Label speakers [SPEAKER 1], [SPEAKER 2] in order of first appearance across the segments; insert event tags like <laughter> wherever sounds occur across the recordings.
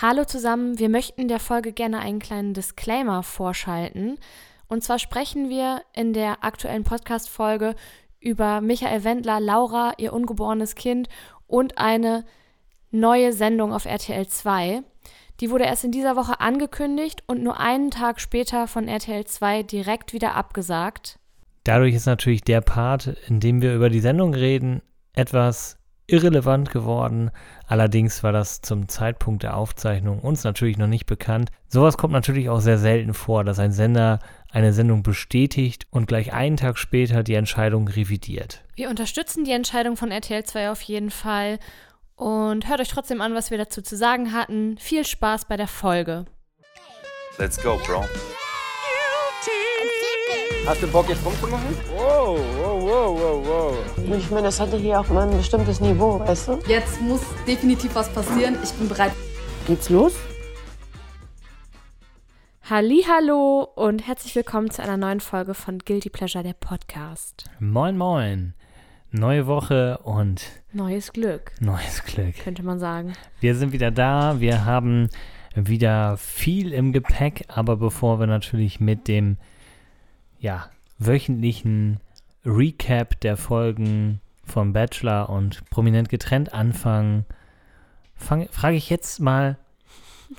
[SPEAKER 1] Hallo zusammen, wir möchten der Folge gerne einen kleinen Disclaimer vorschalten. Und zwar sprechen wir in der aktuellen Podcast-Folge über Michael Wendler, Laura, ihr ungeborenes Kind und eine neue Sendung auf RTL 2. Die wurde erst in dieser Woche angekündigt und nur einen Tag später von RTL 2 direkt wieder abgesagt.
[SPEAKER 2] Dadurch ist natürlich der Part, in dem wir über die Sendung reden, etwas irrelevant geworden. Allerdings war das zum Zeitpunkt der Aufzeichnung uns natürlich noch nicht bekannt. Sowas kommt natürlich auch sehr selten vor, dass ein Sender eine Sendung bestätigt und gleich einen Tag später die Entscheidung revidiert.
[SPEAKER 1] Wir unterstützen die Entscheidung von RTL 2 auf jeden Fall und hört euch trotzdem an, was wir dazu zu sagen hatten. Viel Spaß bei der Folge.
[SPEAKER 3] Let's go, Bro.
[SPEAKER 4] Hast du Bock jetzt rumzumachen? Wow, wow, wow, wow, wow.
[SPEAKER 5] Ich meine, das hatte hier auch mal ein bestimmtes Niveau, weißt du?
[SPEAKER 6] Jetzt muss definitiv was passieren. Ich bin bereit.
[SPEAKER 5] Geht's los?
[SPEAKER 1] Hallo und herzlich willkommen zu einer neuen Folge von Guilty Pleasure der Podcast.
[SPEAKER 2] Moin moin. Neue Woche und
[SPEAKER 1] Neues Glück,
[SPEAKER 2] neues Glück.
[SPEAKER 1] könnte man sagen.
[SPEAKER 2] Wir sind wieder da. Wir haben wieder viel im Gepäck, aber bevor wir natürlich mit dem ja, wöchentlichen Recap der Folgen vom Bachelor und Prominent getrennt anfangen, frage ich jetzt mal,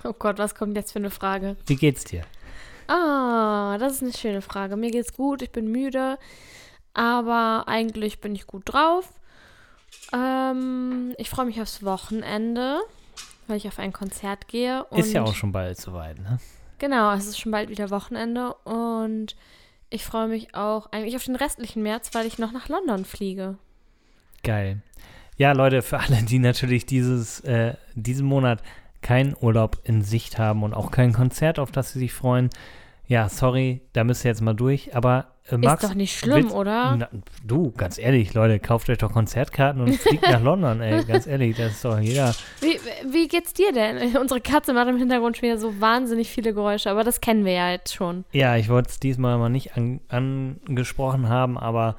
[SPEAKER 1] Oh Gott, was kommt jetzt für eine Frage?
[SPEAKER 2] wie geht's dir?
[SPEAKER 1] Ah, das ist eine schöne Frage. Mir geht's gut, ich bin müde, aber eigentlich bin ich gut drauf. Ähm, ich freue mich aufs Wochenende, weil ich auf ein Konzert gehe.
[SPEAKER 2] Ist ja auch schon bald soweit, ne?
[SPEAKER 1] Genau, es ist schon bald wieder Wochenende und ich freue mich auch eigentlich auf den restlichen März, weil ich noch nach London fliege.
[SPEAKER 2] Geil. Ja, Leute, für alle, die natürlich dieses, äh, diesen Monat keinen Urlaub in Sicht haben und auch kein Konzert, auf das sie sich freuen, ja, sorry, da müsst ihr jetzt mal durch, aber äh, Max,
[SPEAKER 1] ist doch nicht schlimm,
[SPEAKER 2] willst-
[SPEAKER 1] oder?
[SPEAKER 2] Na, du, ganz ehrlich, Leute, kauft euch doch Konzertkarten und fliegt nach <laughs> London, ey, ganz ehrlich, das ist doch jeder.
[SPEAKER 1] Wie, wie geht's dir denn? <laughs> Unsere Katze macht im Hintergrund schon wieder so wahnsinnig viele Geräusche, aber das kennen wir ja jetzt schon.
[SPEAKER 2] Ja, ich wollte es diesmal mal nicht an, angesprochen haben, aber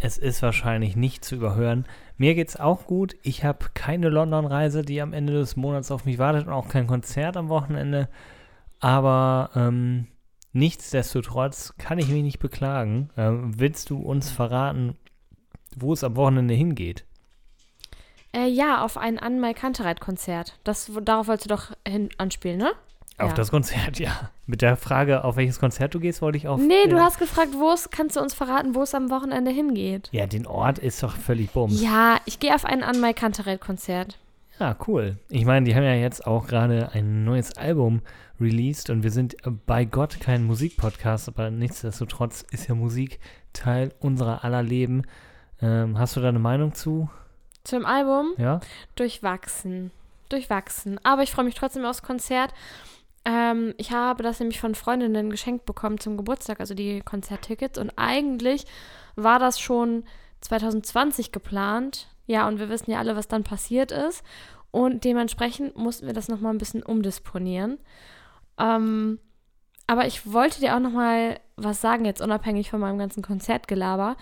[SPEAKER 2] es ist wahrscheinlich nicht zu überhören. Mir geht's auch gut. Ich habe keine London-Reise, die am Ende des Monats auf mich wartet und auch kein Konzert am Wochenende. Aber ähm, nichtsdestotrotz kann ich mich nicht beklagen. Ähm, willst du uns verraten, wo es am Wochenende hingeht?
[SPEAKER 1] Äh, ja, auf ein An My Kantereit-Konzert. Darauf wolltest du doch hin anspielen, ne?
[SPEAKER 2] Auf
[SPEAKER 1] Ja.
[SPEAKER 2] das Konzert, <laughs> ja. Mit der Frage, auf welches Konzert du gehst, wollte ich auf.
[SPEAKER 1] Nee, du
[SPEAKER 2] äh,
[SPEAKER 1] hast gefragt, wo es, kannst du uns verraten, wo es am Wochenende hingeht?
[SPEAKER 2] Ja, den Ort ist doch völlig bums.
[SPEAKER 1] Ja, ich gehe auf ein An My Kantereit-Konzert.
[SPEAKER 2] Ja, cool. Ich meine, die haben ja jetzt auch gerade ein neues Album released und wir sind äh, bei Gott kein Musikpodcast, aber nichtsdestotrotz ist ja Musik Teil unserer aller Leben. Ähm, hast du da eine Meinung zu?
[SPEAKER 1] Zum Album
[SPEAKER 2] Ja?
[SPEAKER 1] durchwachsen. Durchwachsen. Aber ich freue mich trotzdem aufs Konzert. Ähm, ich habe das nämlich von Freundinnen geschenkt bekommen zum Geburtstag, also die Konzerttickets. Und eigentlich war das schon 2020 geplant. Ja, und wir wissen ja alle, was dann passiert ist. Und dementsprechend mussten wir das nochmal ein bisschen umdisponieren. Ähm, aber ich wollte dir auch nochmal was sagen, jetzt unabhängig von meinem ganzen Konzertgelaber.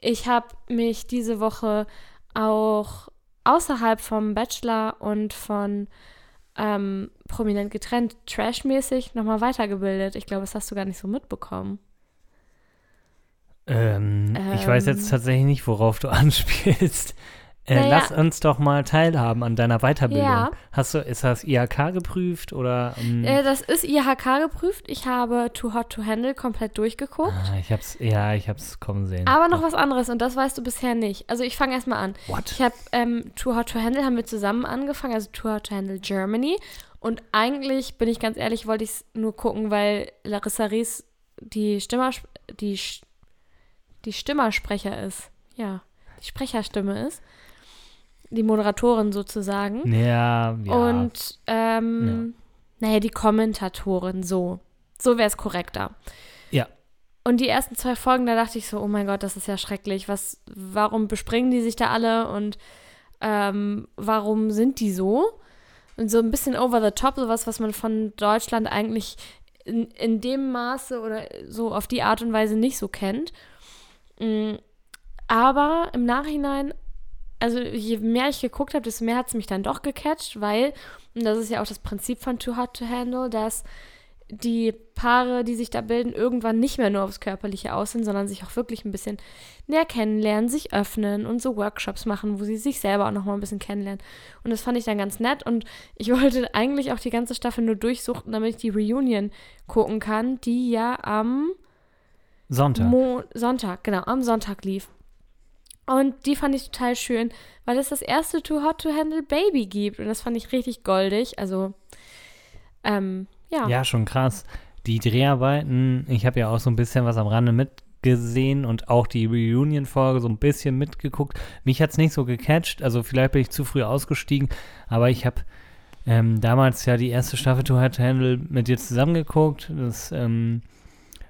[SPEAKER 1] Ich habe mich diese Woche auch außerhalb vom Bachelor und von ähm, prominent getrennt, trashmäßig nochmal weitergebildet. Ich glaube, das hast du gar nicht so mitbekommen.
[SPEAKER 2] Ähm, ich weiß
[SPEAKER 1] Ähm.
[SPEAKER 2] jetzt tatsächlich nicht, worauf du <laughs> anspielst. Äh,
[SPEAKER 1] Naja.
[SPEAKER 2] Lass uns doch mal teilhaben an deiner Weiterbildung.
[SPEAKER 1] Ja.
[SPEAKER 2] Hast du, ist das IHK geprüft oder? ähm,
[SPEAKER 1] Äh, das ist IHK geprüft. Ich habe Too Hot to Handle komplett durchgeguckt.
[SPEAKER 2] ah, ich hab's, ja, ich hab's kommen sehen.
[SPEAKER 1] Aber noch was anderes und das weißt du bisher nicht. Also ich fange erstmal an.
[SPEAKER 2] What?
[SPEAKER 1] Ich habe ähm, Too Hot to Handle haben wir zusammen angefangen, also Too Hot to Handle Germany. Und eigentlich, bin ich ganz ehrlich, wollte ich es nur gucken, weil Larissa Ries die Stimmer, die, die Stimmersprecher ist. Ja, die Sprecherstimme ist. Die Moderatorin sozusagen.
[SPEAKER 2] Ja, ja.
[SPEAKER 1] Und, ähm, naja, die Kommentatorin, so. So wäre es korrekter.
[SPEAKER 2] Ja.
[SPEAKER 1] Und die ersten zwei Folgen, da dachte ich so, oh mein Gott, das ist ja schrecklich. Was, warum bespringen die sich da alle und ähm, warum sind die so? Und so ein bisschen over the top, sowas, was man von Deutschland eigentlich in, in dem Maße oder so auf die Art und Weise nicht so kennt. Mm, Aber im Nachhinein also je mehr ich geguckt habe, desto mehr hat es mich dann doch gecatcht, weil, und das ist ja auch das Prinzip von Too Hot to Handle, dass die Paare, die sich da bilden, irgendwann nicht mehr nur aufs Körperliche aus sind, sondern sich auch wirklich ein bisschen näher kennenlernen, sich öffnen und so Workshops machen, wo sie sich selber auch nochmal ein bisschen kennenlernen. Und das fand ich dann ganz nett und ich <laughs> wollte eigentlich auch die ganze Staffel nur durchsuchen, damit ich die Reunion gucken kann, die ja am
[SPEAKER 2] Sonntag.
[SPEAKER 1] Mo Sonntag, genau, am Sonntag lief. Und die fand ich total schön, weil es das erste Too Hot to Handle Baby gibt. Und das fand ich richtig goldig. Also, ähm, ja.
[SPEAKER 2] Ja, schon krass. Die Dreharbeiten, ich habe ja auch so ein bisschen was am Rande mitgesehen und auch die Reunion-Folge so ein bisschen mitgeguckt. Mich hat es nicht so gecatcht, also vielleicht bin ich zu früh ausgestiegen, aber ich habe ähm, damals ja die erste Staffel To Hot to Handle mit dir zusammengeguckt. Das ähm,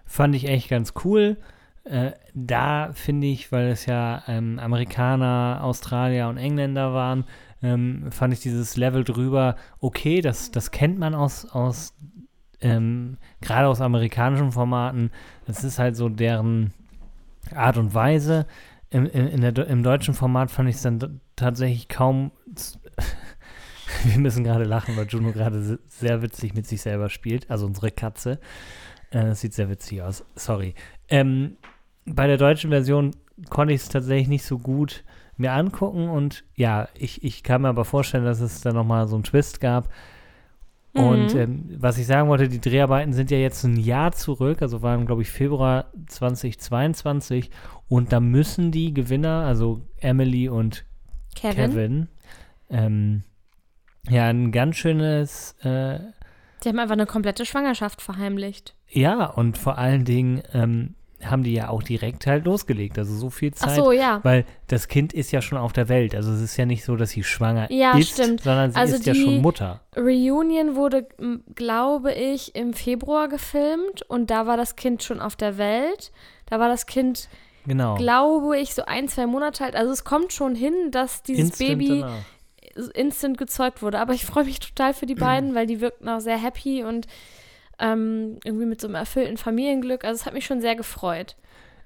[SPEAKER 2] fand ich echt ganz cool. Äh, da finde ich, weil es ja ähm, Amerikaner, Australier und Engländer waren, ähm, fand ich dieses Level drüber okay. Das, das kennt man aus, aus ähm, gerade aus amerikanischen Formaten. Das ist halt so deren Art und Weise. Im, in der, Im deutschen Format fand ich es dann tatsächlich kaum. <laughs> Wir müssen gerade lachen, weil Juno gerade sehr witzig mit sich selber spielt. Also unsere Katze. Äh, das sieht sehr witzig aus. Sorry. Ähm, bei der deutschen Version konnte ich es tatsächlich nicht so gut mir angucken und ja, ich, ich kann mir aber vorstellen, dass es da nochmal so einen Twist gab. Mhm. Und ähm, was ich sagen wollte, die Dreharbeiten sind ja jetzt ein Jahr zurück, also waren, glaube ich, Februar 2022 und da müssen die Gewinner, also Emily und
[SPEAKER 1] Kevin,
[SPEAKER 2] Kevin ähm, ja, ein ganz schönes. Äh,
[SPEAKER 1] die haben einfach eine komplette Schwangerschaft verheimlicht.
[SPEAKER 2] Ja, und vor allen Dingen ähm, haben die ja auch direkt halt losgelegt. Also so viel Zeit.
[SPEAKER 1] Ach so, ja.
[SPEAKER 2] Weil das Kind ist ja schon auf der Welt. Also es ist ja nicht so, dass sie schwanger
[SPEAKER 1] ja,
[SPEAKER 2] ist,
[SPEAKER 1] stimmt.
[SPEAKER 2] sondern sie
[SPEAKER 1] also
[SPEAKER 2] ist ja schon Mutter.
[SPEAKER 1] Reunion wurde, glaube ich, im Februar gefilmt und da war das Kind schon auf der Welt. Da war das Kind,
[SPEAKER 2] genau.
[SPEAKER 1] glaube ich, so ein, zwei Monate alt. Also es kommt schon hin, dass dieses
[SPEAKER 2] Instant
[SPEAKER 1] Baby
[SPEAKER 2] danach.
[SPEAKER 1] instant gezeugt wurde. Aber ich freue mich total für die <clears throat> beiden, weil die wirkten auch sehr happy und ähm, irgendwie mit so einem erfüllten Familienglück. Also es hat mich schon sehr gefreut.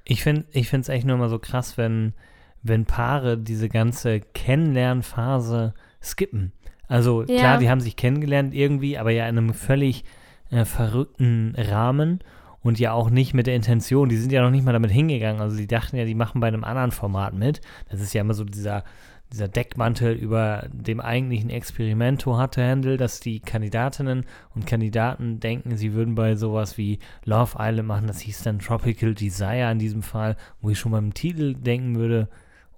[SPEAKER 2] Ich finde ich es echt nur immer so krass, wenn, wenn Paare diese ganze Kennenlernphase skippen. Also
[SPEAKER 1] Ja.
[SPEAKER 2] klar, die haben sich kennengelernt irgendwie, aber ja in einem völlig äh, verrückten Rahmen und ja auch nicht mit der Intention. Die sind ja noch nicht mal damit hingegangen. Also die dachten ja, die machen bei einem anderen Format mit. Das ist ja immer so dieser, dieser Deckmantel über dem eigentlichen Experimento hatte Handel, dass die Kandidatinnen und Kandidaten denken, sie würden bei sowas wie Love Island machen. Das hieß dann Tropical Desire in diesem Fall, wo ich schon beim Titel denken würde,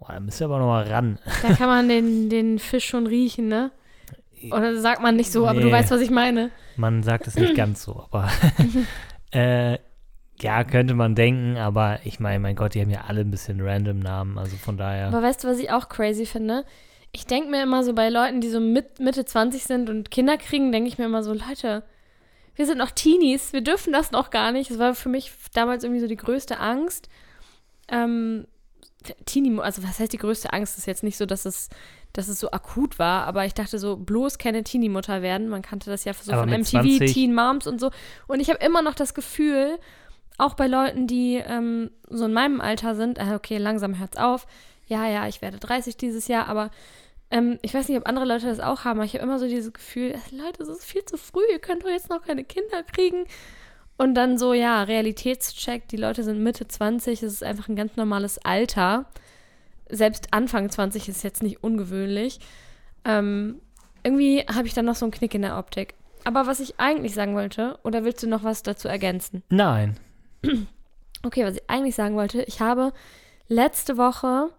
[SPEAKER 2] oh, da müsst ihr aber noch mal ran.
[SPEAKER 1] Da kann man den, den Fisch schon riechen, ne? Oder sagt man nicht so, aber du
[SPEAKER 2] Nee.
[SPEAKER 1] weißt, was ich meine.
[SPEAKER 2] Man sagt es nicht ganz so, aber <laughs> äh, ja, könnte man denken, aber ich meine, mein Gott, die haben ja alle ein bisschen random Namen, also von daher.
[SPEAKER 1] Aber weißt du, was ich auch crazy finde? Ich denke mir immer so bei Leuten, die so mit, Mitte 20 sind und Kinder kriegen, denke ich mir immer so, Leute, wir sind noch Teenies, wir dürfen das noch gar nicht. Das war für mich damals irgendwie so die größte Angst. Ähm, Teenie, also was heißt die größte Angst? Ist jetzt nicht so, dass es, dass es so akut war, aber ich dachte so, bloß keine Teenie-Mutter werden. Man kannte das ja so
[SPEAKER 2] Aber
[SPEAKER 1] von MTV,
[SPEAKER 2] 20
[SPEAKER 1] Teen Moms und so. Und ich habe immer noch das Gefühl, auch bei Leuten, die ähm, so in meinem Alter sind, äh, okay, langsam hört's auf. Ja, ja, ich werde 30 dieses Jahr, aber ähm, ich weiß nicht, ob andere Leute das auch haben, aber ich habe immer so dieses Gefühl, Leute, es ist viel zu früh, ihr könnt doch jetzt noch keine Kinder kriegen. Und dann so, ja, Realitätscheck, die Leute sind Mitte 20, es ist einfach ein ganz normales Alter. Selbst Anfang 20 ist jetzt nicht ungewöhnlich. Ähm, irgendwie habe ich dann noch so einen Knick in der Optik. Aber was ich eigentlich sagen wollte, oder willst du noch was dazu ergänzen?
[SPEAKER 2] Nein.
[SPEAKER 1] Okay, was ich eigentlich sagen wollte, ich habe letzte Woche,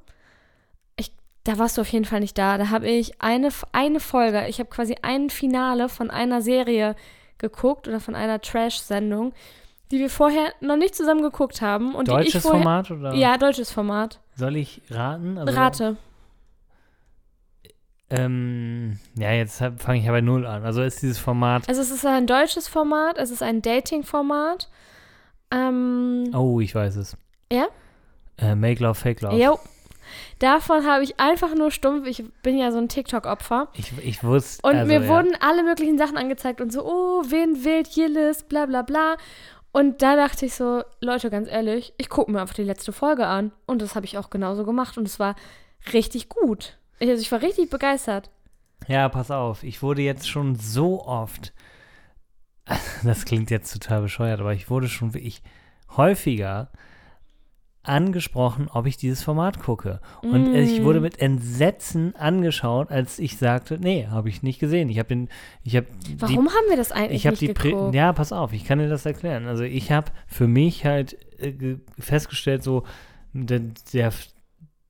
[SPEAKER 1] ich, da warst du auf jeden Fall nicht da, da habe ich eine, eine Folge, ich habe quasi ein Finale von einer Serie geguckt oder von einer Trash-Sendung, die wir vorher noch nicht zusammen geguckt haben. Und
[SPEAKER 2] Deutsches
[SPEAKER 1] vorher,
[SPEAKER 2] Format oder?
[SPEAKER 1] Ja, deutsches Format.
[SPEAKER 2] Soll ich raten? Also,
[SPEAKER 1] Rate.
[SPEAKER 2] Ähm, ja, jetzt fange ich ja bei Null an. Also ist dieses Format.
[SPEAKER 1] Also es ist ein deutsches Format, es ist ein Dating-Format. Ähm,
[SPEAKER 2] Oh, ich weiß es.
[SPEAKER 1] Ja?
[SPEAKER 2] Äh, Make Love, Fake Love.
[SPEAKER 1] jo. Davon habe ich einfach nur stumpf, ich bin ja so ein TikTok-Opfer.
[SPEAKER 2] Ich, ich wusste.
[SPEAKER 1] Und
[SPEAKER 2] also,
[SPEAKER 1] mir
[SPEAKER 2] ja.
[SPEAKER 1] wurden alle möglichen Sachen angezeigt und so, oh, wen wählt Jillis, bla bla bla. Und da dachte ich so, Leute, ganz ehrlich, ich gucke mir einfach die letzte Folge an. Und das habe ich auch genauso gemacht und es war richtig gut. Ich, also ich war richtig begeistert.
[SPEAKER 2] Ja, pass auf. Ich wurde jetzt schon so oft, <laughs> das klingt jetzt total bescheuert, aber ich wurde schon wirklich häufiger angesprochen, ob ich dieses Format gucke. Und
[SPEAKER 1] Mm.
[SPEAKER 2] ich wurde mit Entsetzen angeschaut, als ich sagte, nee, habe ich nicht gesehen. Ich habe den, ich habe
[SPEAKER 1] Warum haben wir das eigentlich
[SPEAKER 2] ich habe
[SPEAKER 1] nicht
[SPEAKER 2] die Prä
[SPEAKER 1] geguckt?
[SPEAKER 2] ja pass auf ich kann dir das erklären also ich habe für mich halt äh, ge- festgestellt so der, der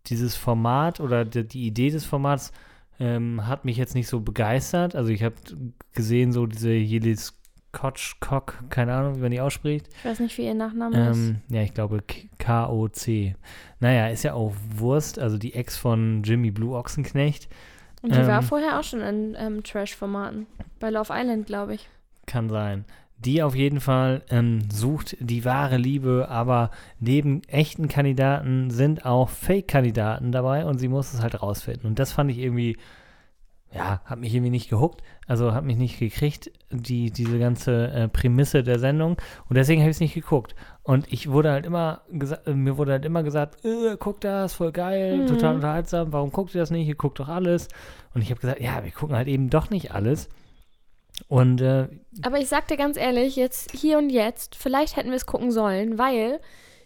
[SPEAKER 2] dieses Format oder der, die Idee des Formats ähm, hat mich jetzt nicht so begeistert also ich habe gesehen so diese Jelis Kotschkok keine Ahnung wie man die ausspricht
[SPEAKER 1] Ich weiß nicht, wie ihr Nachname ist.
[SPEAKER 2] ähm, ja ich glaube K-O-C naja ist ja auch Wurst also die Ex von Jimmy Blue Ochsenknecht
[SPEAKER 1] Und die war
[SPEAKER 2] ähm,
[SPEAKER 1] vorher auch schon in ähm, Trash-Formaten. Bei Love Island, glaube ich.
[SPEAKER 2] Kann sein. Die auf jeden Fall ähm, sucht die wahre Liebe, aber neben echten Kandidaten sind auch Fake-Kandidaten dabei und sie muss es halt rausfinden. Und das fand ich irgendwie, ja, hat mich irgendwie nicht gehuckt, also hat mich nicht gekriegt, die, diese ganze äh, Prämisse der Sendung. Und deswegen habe ich es nicht geguckt. Und ich wurde halt immer gesagt, mir wurde halt immer gesagt, äh, guck das, voll geil,
[SPEAKER 1] Mhm.
[SPEAKER 2] total unterhaltsam, warum guckt ihr das nicht? Ihr guckt doch alles. Und ich habe gesagt, ja, wir gucken halt eben doch nicht alles. Und äh,
[SPEAKER 1] Aber ich sag dir ganz ehrlich, jetzt hier und jetzt, vielleicht hätten wir es gucken sollen, weil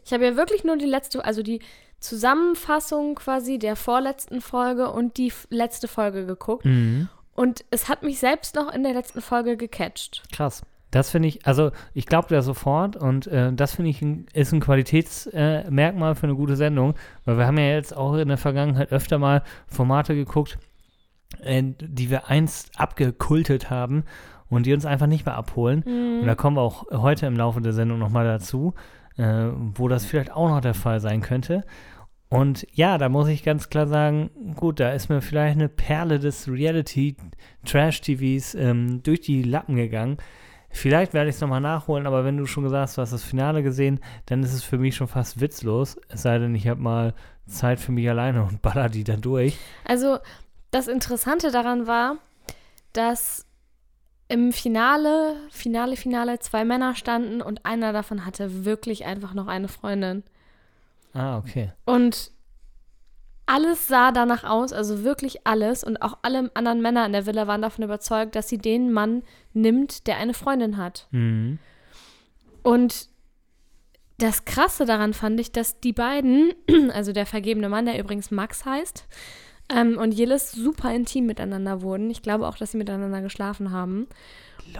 [SPEAKER 1] ich habe ja wirklich nur die letzte, also die Zusammenfassung quasi der vorletzten Folge und die letzte Folge geguckt.
[SPEAKER 2] Mhm.
[SPEAKER 1] Und es hat mich selbst noch in der letzten Folge gecatcht.
[SPEAKER 2] Krass. Das finde ich, also ich glaube da sofort und äh, das finde ich ein, ist ein Qualitätsmerkmal äh, für eine gute Sendung, weil wir haben ja jetzt auch in der Vergangenheit öfter mal Formate geguckt, äh, die wir einst abgekultet haben und die uns einfach nicht mehr abholen. Und da kommen wir auch heute im Laufe der Sendung nochmal dazu, äh, wo das vielleicht auch noch der Fall sein könnte. Und ja, da muss ich ganz klar sagen, gut, da ist mir vielleicht eine Perle des Reality-Trash-TVs ähm, durch die Lappen gegangen. Vielleicht werde ich es nochmal nachholen, aber wenn du schon gesagt hast, du hast das Finale gesehen, dann ist es für mich schon fast witzlos. Es sei denn, ich habe mal Zeit für mich alleine und baller die da durch.
[SPEAKER 1] Also das Interessante daran war, dass im Finale, Finale, Finale zwei Männer standen und einer davon hatte wirklich einfach noch eine Freundin.
[SPEAKER 2] Ah, okay.
[SPEAKER 1] Und alles sah danach aus, also wirklich alles. Und auch alle anderen Männer in der Villa waren davon überzeugt, dass sie den Mann nimmt, der eine Freundin hat.
[SPEAKER 2] Mhm.
[SPEAKER 1] Und das Krasse daran fand ich, dass die beiden, <clears throat> also der vergebene Mann, der übrigens Max heißt, ähm, und Jillis super intim miteinander wurden. Ich glaube auch, dass sie miteinander geschlafen haben.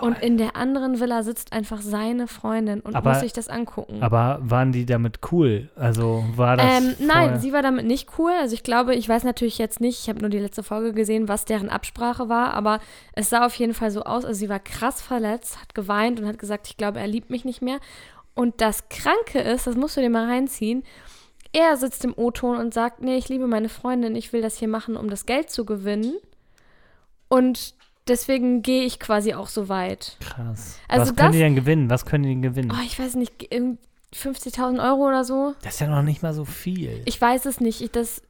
[SPEAKER 1] Und in der anderen Villa sitzt einfach seine Freundin und
[SPEAKER 2] Aber-
[SPEAKER 1] muss sich das angucken.
[SPEAKER 2] Aber waren die damit cool? Also war das.
[SPEAKER 1] Ähm, nein, sie war damit nicht cool. Also ich glaube, ich weiß natürlich jetzt nicht, ich habe nur die letzte Folge gesehen, was deren Absprache war, aber es sah auf jeden Fall so aus. Also sie war krass verletzt, hat geweint und hat gesagt, ich glaube, er liebt mich nicht mehr. Und das Kranke ist, das musst du dir mal reinziehen, er sitzt im O-Ton und sagt, nee, ich liebe meine Freundin, ich will das hier machen, um das Geld zu gewinnen. Und deswegen gehe ich quasi auch so weit.
[SPEAKER 2] Krass.
[SPEAKER 1] Also
[SPEAKER 2] Was können
[SPEAKER 1] das-
[SPEAKER 2] die denn gewinnen? Was können die denn gewinnen?
[SPEAKER 1] Oh, ich weiß nicht, irgend- 50.000 Euro oder so?
[SPEAKER 2] Das ist ja noch nicht mal so viel.
[SPEAKER 1] Ich weiß es nicht. Ich, das,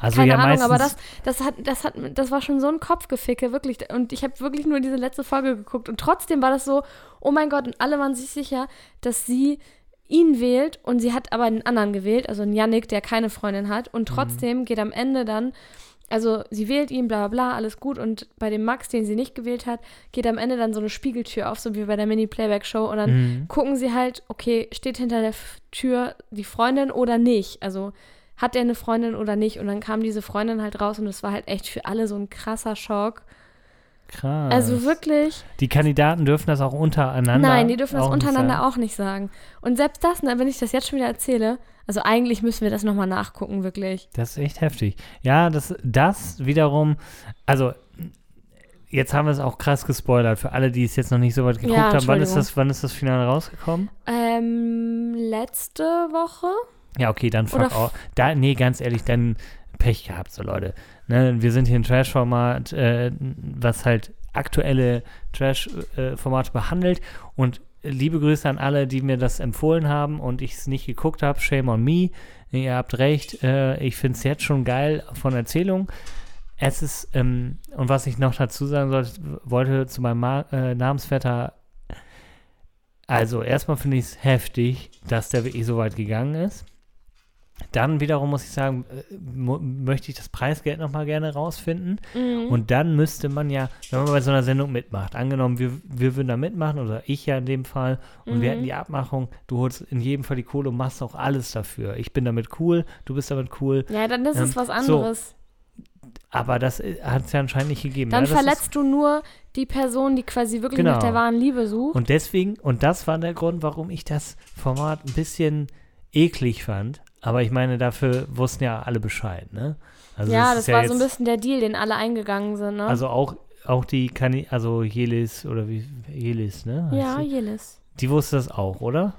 [SPEAKER 2] also
[SPEAKER 1] Keine
[SPEAKER 2] ja
[SPEAKER 1] Ahnung, aber das, das, hat, das, hat, das war schon so ein Kopfgeficke, wirklich. Und ich habe wirklich nur diese letzte Folge geguckt. Und trotzdem war das so, oh mein Gott, und alle waren sich sicher, dass sie ihn wählt. Und sie hat aber einen anderen gewählt, also einen Yannick, der keine Freundin hat. Und
[SPEAKER 2] Mhm.
[SPEAKER 1] trotzdem geht am Ende dann, also sie wählt ihn, bla bla bla, alles gut. Und bei dem Max, den sie nicht gewählt hat, geht am Ende dann so eine Spiegeltür auf, so wie bei der Mini-Playback-Show. Und dann
[SPEAKER 2] Mhm.
[SPEAKER 1] gucken sie halt, okay, steht hinter der Tür die Freundin oder nicht? Also hat er eine Freundin oder nicht? Und dann kam diese Freundin halt raus und es war halt echt für alle so ein krasser Schock.
[SPEAKER 2] Krass.
[SPEAKER 1] Also wirklich,
[SPEAKER 2] Die Kandidaten dürfen das auch untereinander.
[SPEAKER 1] nein, die dürfen das
[SPEAKER 2] nicht
[SPEAKER 1] untereinander
[SPEAKER 2] sagen.
[SPEAKER 1] auch nicht sagen. Und selbst das, ne, wenn ich das jetzt schon wieder erzähle, also eigentlich müssen wir das nochmal nachgucken, wirklich.
[SPEAKER 2] Das ist echt heftig. Ja, das, das wiederum, also jetzt haben wir es auch krass gespoilert für alle, die es jetzt noch nicht so weit geguckt
[SPEAKER 1] Ja,
[SPEAKER 2] haben. Wann ist, das, wann ist das Finale rausgekommen?
[SPEAKER 1] Ähm, letzte Woche?
[SPEAKER 2] Ja, okay, dann fuck
[SPEAKER 1] Oder
[SPEAKER 2] auch. Da, nee, ganz ehrlich, dann Pech gehabt, so Leute. Ne, wir sind hier ein Trash-Format, äh, was halt aktuelle Trash-Formate behandelt. Und liebe Grüße an alle, die mir das empfohlen haben und ich es nicht geguckt habe. Shame on me. Ihr habt recht. Äh, ich finde es jetzt schon geil von Erzählung. Es ist, ähm, und was ich noch dazu sagen sollte, wollte zu meinem Ma äh, Namensvetter also, erstmal finde ich es heftig, dass der wirklich so weit gegangen ist. Dann wiederum muss ich sagen, äh, möchte ich das Preisgeld nochmal gerne rausfinden.
[SPEAKER 1] Mhm.
[SPEAKER 2] Und dann müsste man ja, wenn man bei so einer Sendung mitmacht, angenommen, wir, wir würden da mitmachen, oder ich ja in dem Fall, und wir
[SPEAKER 1] Mhm.
[SPEAKER 2] hätten die Abmachung, du holst in jedem Fall die Kohle und machst auch alles dafür. Ich bin damit cool, du bist damit cool,
[SPEAKER 1] ja, dann ist
[SPEAKER 2] Ähm,
[SPEAKER 1] es was
[SPEAKER 2] so,
[SPEAKER 1] anderes.
[SPEAKER 2] aber das hat es ja anscheinend nicht gegeben.
[SPEAKER 1] dann
[SPEAKER 2] ja, ist-
[SPEAKER 1] verletzt du nur die Person, die quasi wirklich
[SPEAKER 2] Genau.
[SPEAKER 1] nach der wahren Liebe sucht.
[SPEAKER 2] Und deswegen, und das war der Grund, warum ich das Format ein bisschen eklig fand. Aber ich meine, dafür wussten ja alle Bescheid, ne? Also
[SPEAKER 1] ja,
[SPEAKER 2] es
[SPEAKER 1] das
[SPEAKER 2] ist
[SPEAKER 1] war
[SPEAKER 2] ja
[SPEAKER 1] so ein
[SPEAKER 2] jetzt-
[SPEAKER 1] bisschen der Deal, den alle eingegangen sind, ne?
[SPEAKER 2] Also auch, auch die Kani also Jelis oder wie Jelis, ne? heißt
[SPEAKER 1] ja,
[SPEAKER 2] sie?
[SPEAKER 1] Jelis.
[SPEAKER 2] Die wusste das auch, oder?